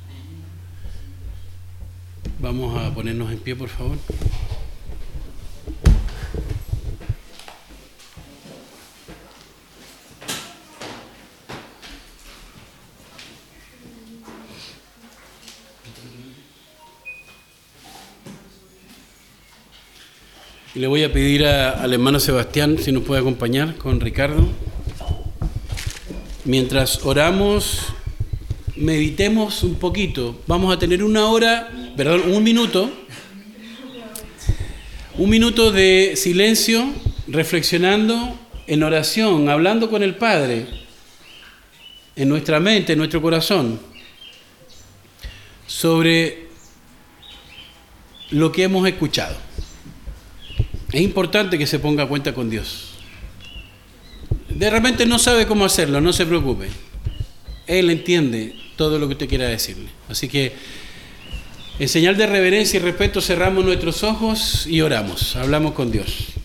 Vamos a ponernos en pie, por favor. Le voy a pedir al hermano Sebastián si nos puede acompañar con Ricardo. Mientras oramos, meditemos un poquito. Vamos a tener una hora, perdón, un minuto. Un minuto de silencio, reflexionando en oración, hablando con el Padre, en nuestra mente, en nuestro corazón, sobre lo que hemos escuchado. Es importante que se ponga a cuenta con Dios. De repente no sabe cómo hacerlo, no se preocupe. Él entiende todo lo que usted quiera decirle. Así que, en señal de reverencia y respeto, cerramos nuestros ojos y oramos. Hablamos con Dios.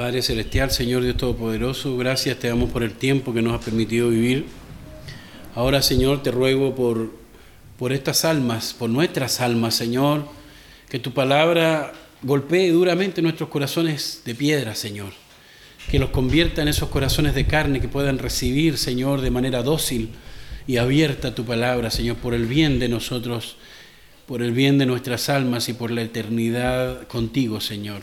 Padre Celestial, Señor Dios Todopoderoso, gracias te damos por el tiempo que nos has permitido vivir. Ahora, Señor, te ruego por, por estas almas, por nuestras almas, Señor, que tu palabra golpee duramente nuestros corazones de piedra, Señor. Que los convierta en esos corazones de carne que puedan recibir, Señor, de manera dócil y abierta tu palabra, Señor, por el bien de nosotros, por el bien de nuestras almas y por la eternidad contigo, Señor.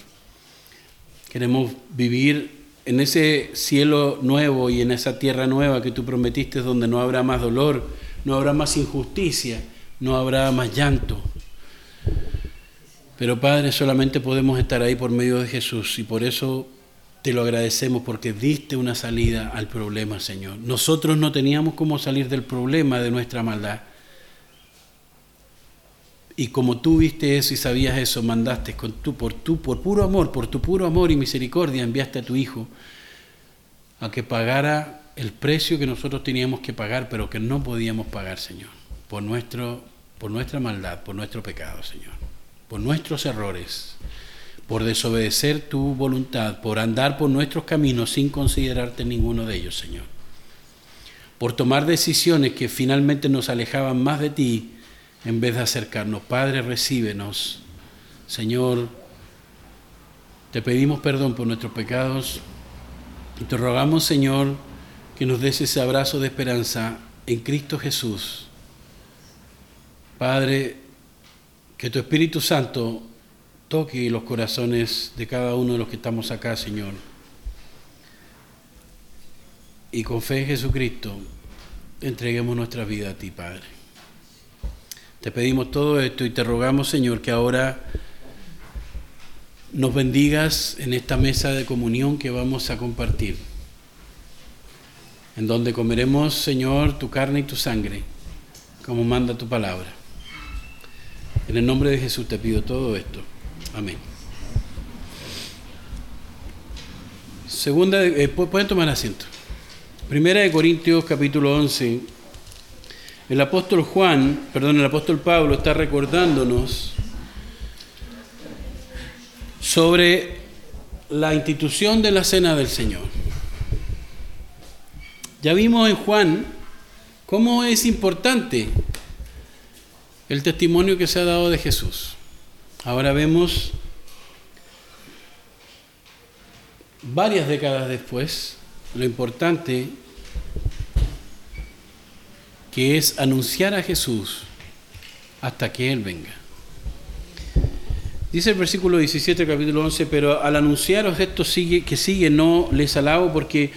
Queremos vivir en ese cielo nuevo y en esa tierra nueva que tú prometiste donde no habrá más dolor, no habrá más injusticia, no habrá más llanto. Pero Padre, solamente podemos estar ahí por medio de Jesús y por eso te lo agradecemos porque diste una salida al problema, Señor. Nosotros no teníamos cómo salir del problema de nuestra maldad. Y como tú viste eso y sabías eso, mandaste con por, tu, por puro amor, por tu puro amor y misericordia, enviaste a tu Hijo a que pagara el precio que nosotros teníamos que pagar, pero que no podíamos pagar, Señor, por, nuestro, por nuestra maldad, por nuestro pecado, Señor, por nuestros errores, por desobedecer tu voluntad, por andar por nuestros caminos sin considerarte ninguno de ellos, Señor, por tomar decisiones que finalmente nos alejaban más de ti en vez de acercarnos. Padre, recíbenos. Señor, te pedimos perdón por nuestros pecados y te rogamos, Señor, que nos des ese abrazo de esperanza en Cristo Jesús. Padre, que tu Espíritu Santo toque los corazones de cada uno de los que estamos acá, Señor. Y con fe en Jesucristo, entreguemos nuestra vida a ti, Padre. Te pedimos todo esto y te rogamos, Señor, que ahora nos bendigas en esta mesa de comunión que vamos a compartir, en donde comeremos, Señor, tu carne y tu sangre, como manda tu palabra. En el nombre de Jesús te pido todo esto. Amén. Segunda, eh, pueden tomar asiento. Primera de Corintios capítulo 11 el apóstol Juan, perdón, el apóstol Pablo está recordándonos sobre la institución de la cena del Señor. Ya vimos en Juan cómo es importante el testimonio que se ha dado de Jesús. Ahora vemos varias décadas después lo importante que es anunciar a Jesús hasta que Él venga. Dice el versículo 17 capítulo 11, pero al anunciaros esto sigue, que sigue no les alabo porque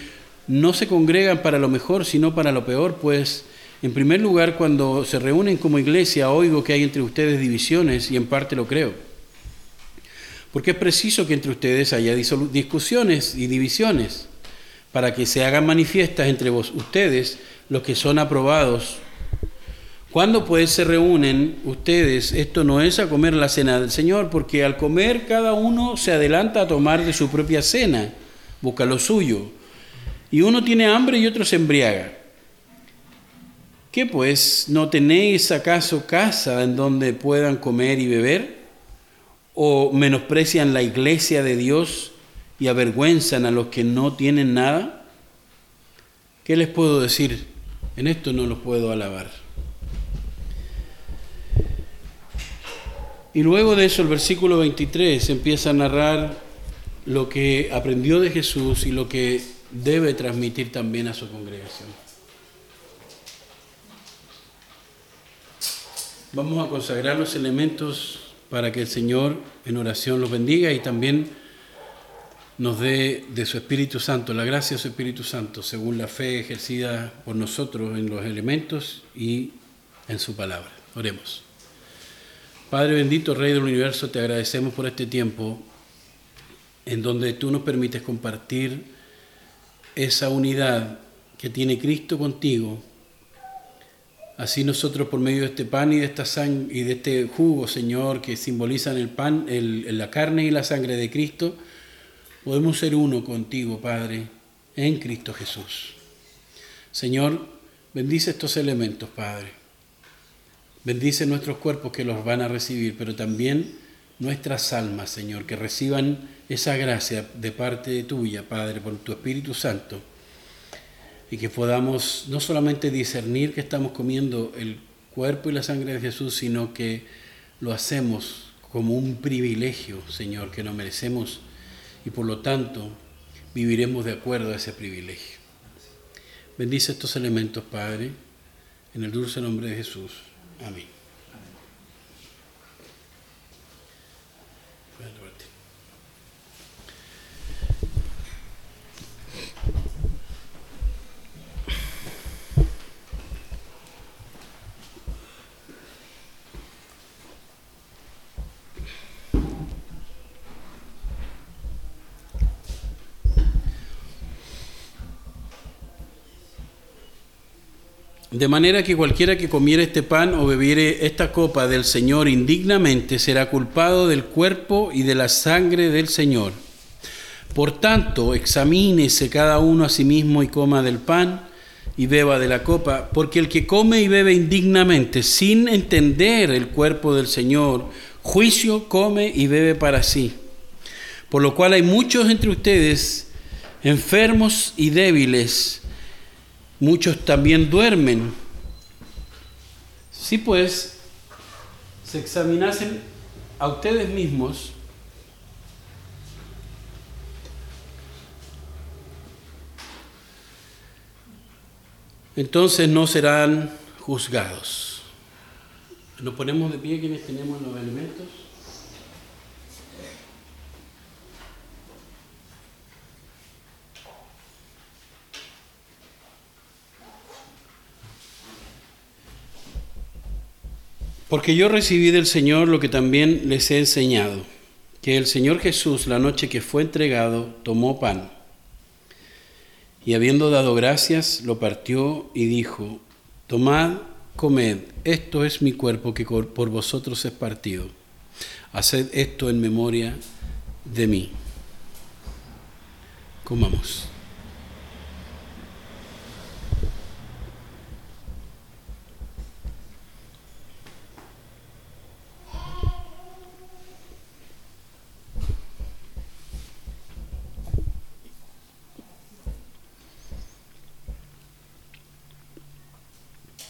no se congregan para lo mejor, sino para lo peor, pues en primer lugar cuando se reúnen como iglesia oigo que hay entre ustedes divisiones y en parte lo creo. Porque es preciso que entre ustedes haya discusiones y divisiones para que se hagan manifiestas entre vos, ustedes los que son aprobados. Cuando pues se reúnen ustedes, esto no es a comer la cena del Señor, porque al comer cada uno se adelanta a tomar de su propia cena, busca lo suyo, y uno tiene hambre y otro se embriaga. ¿Qué pues? ¿No tenéis acaso casa en donde puedan comer y beber? ¿O menosprecian la iglesia de Dios y avergüenzan a los que no tienen nada? ¿Qué les puedo decir? En esto no los puedo alabar. Y luego de eso el versículo 23 empieza a narrar lo que aprendió de Jesús y lo que debe transmitir también a su congregación. Vamos a consagrar los elementos para que el Señor en oración los bendiga y también nos dé de su Espíritu Santo, la gracia de su Espíritu Santo, según la fe ejercida por nosotros en los elementos y en su palabra. Oremos. Padre bendito, Rey del universo, te agradecemos por este tiempo en donde tú nos permites compartir esa unidad que tiene Cristo contigo. Así nosotros por medio de este pan y de esta sangre y de este jugo, Señor, que simbolizan el pan, la carne y la sangre de Cristo, Podemos ser uno contigo, Padre, en Cristo Jesús. Señor, bendice estos elementos, Padre. Bendice nuestros cuerpos que los van a recibir, pero también nuestras almas, Señor, que reciban esa gracia de parte tuya, Padre, por tu Espíritu Santo, y que podamos no solamente discernir que estamos comiendo el cuerpo y la sangre de Jesús, sino que lo hacemos como un privilegio, Señor, que no merecemos, y por lo tanto viviremos de acuerdo a ese privilegio. Bendice estos elementos, Padre, en el dulce nombre de Jesús. Amén. De manera que cualquiera que comiere este pan o bebiere esta copa del Señor indignamente será culpado del cuerpo y de la sangre del Señor. Por tanto, examínese cada uno a sí mismo y coma del pan y beba de la copa, porque el que come y bebe indignamente, sin entender el cuerpo del Señor, juicio come y bebe para sí. Por lo cual hay muchos entre ustedes enfermos y débiles, muchos también duermen. Si pues se examinasen a ustedes mismos, entonces no serán juzgados. Nos ponemos de pie quienes tenemos los elementos. Porque yo recibí del Señor lo que también les he enseñado, que el Señor Jesús la noche que fue entregado tomó pan y habiendo dado gracias lo partió y dijo, tomad, comed, esto es mi cuerpo que por vosotros es partido, haced esto en memoria de mí. Comamos.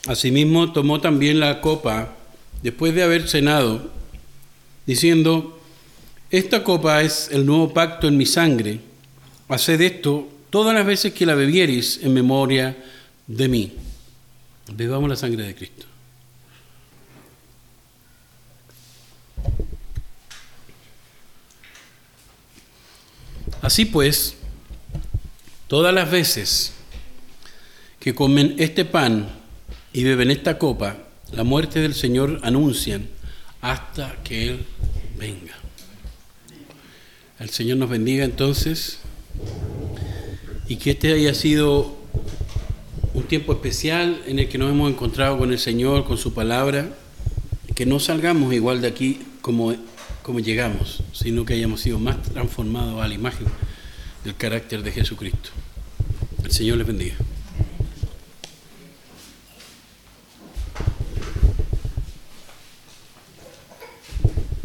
Asimismo tomó también la copa después de haber cenado, diciendo, esta copa es el nuevo pacto en mi sangre, haced esto todas las veces que la bebiereis en memoria de mí. Bebamos la sangre de Cristo. Así pues, todas las veces que comen este pan y beben esta copa, la muerte del Señor anuncian hasta que Él venga. El Señor nos bendiga entonces y que este haya sido un tiempo especial en el que nos hemos encontrado con el Señor, con su palabra, que no salgamos igual de aquí como, como llegamos, sino que hayamos sido más transformados a la imagen del carácter de Jesucristo. El Señor les bendiga.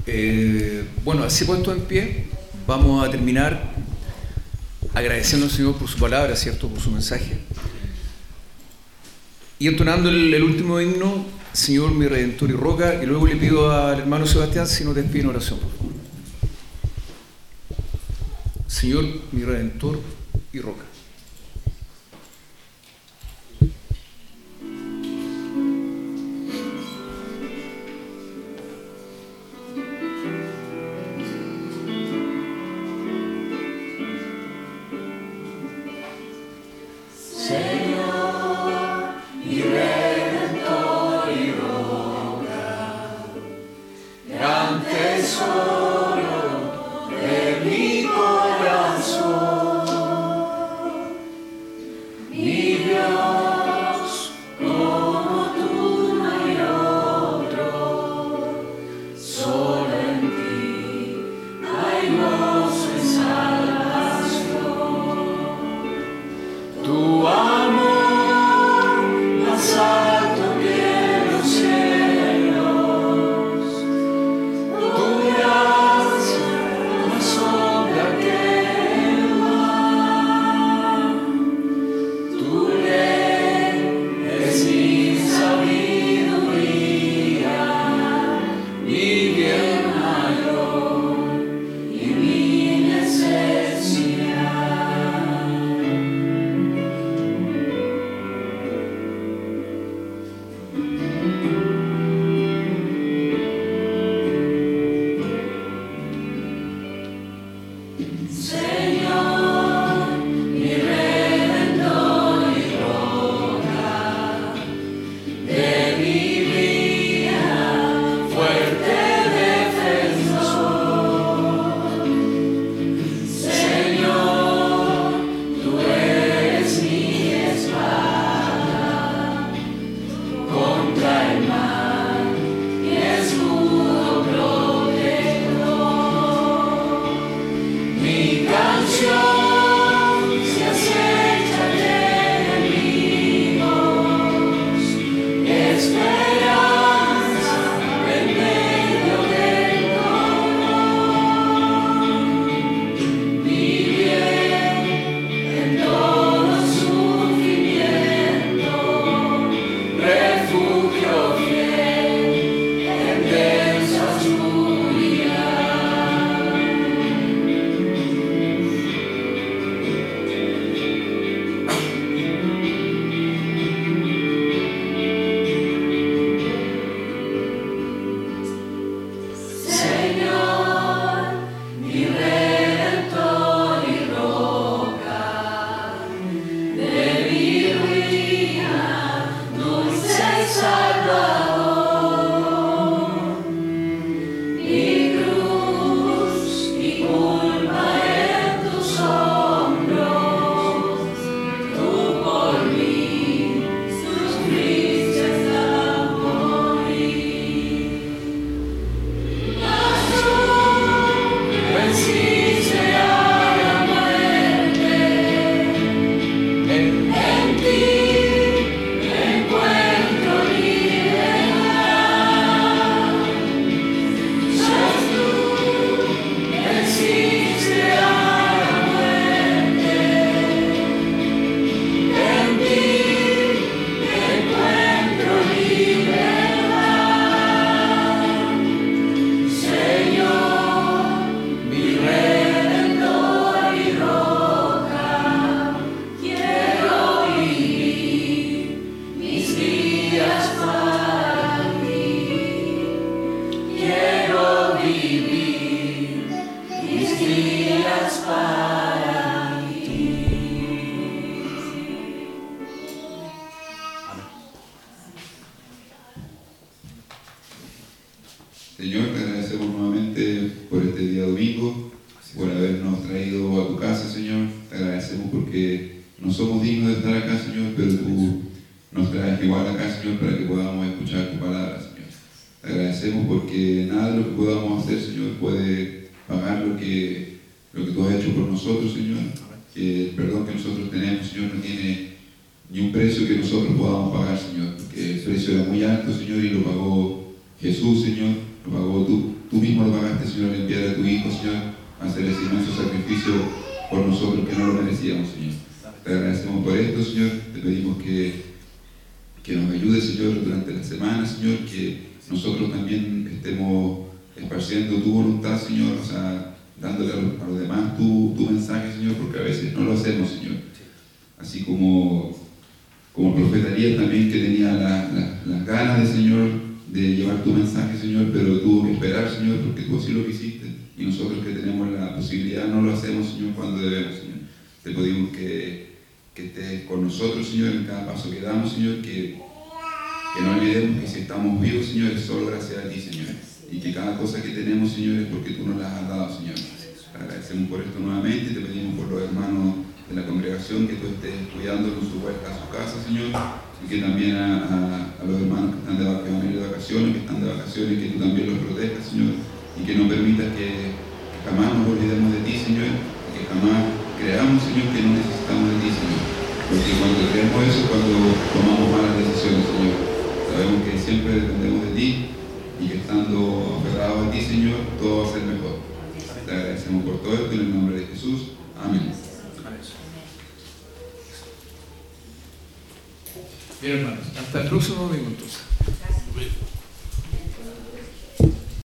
Eh, bueno, así puesto en pie, vamos a terminar agradeciendo al Señor por su palabra, ¿cierto? Por su mensaje. Y entonando el, último himno, Señor, mi redentor y roca, y luego le pido al hermano Sebastián si nos despide en oración, por favor. Señor, mi redentor y roca.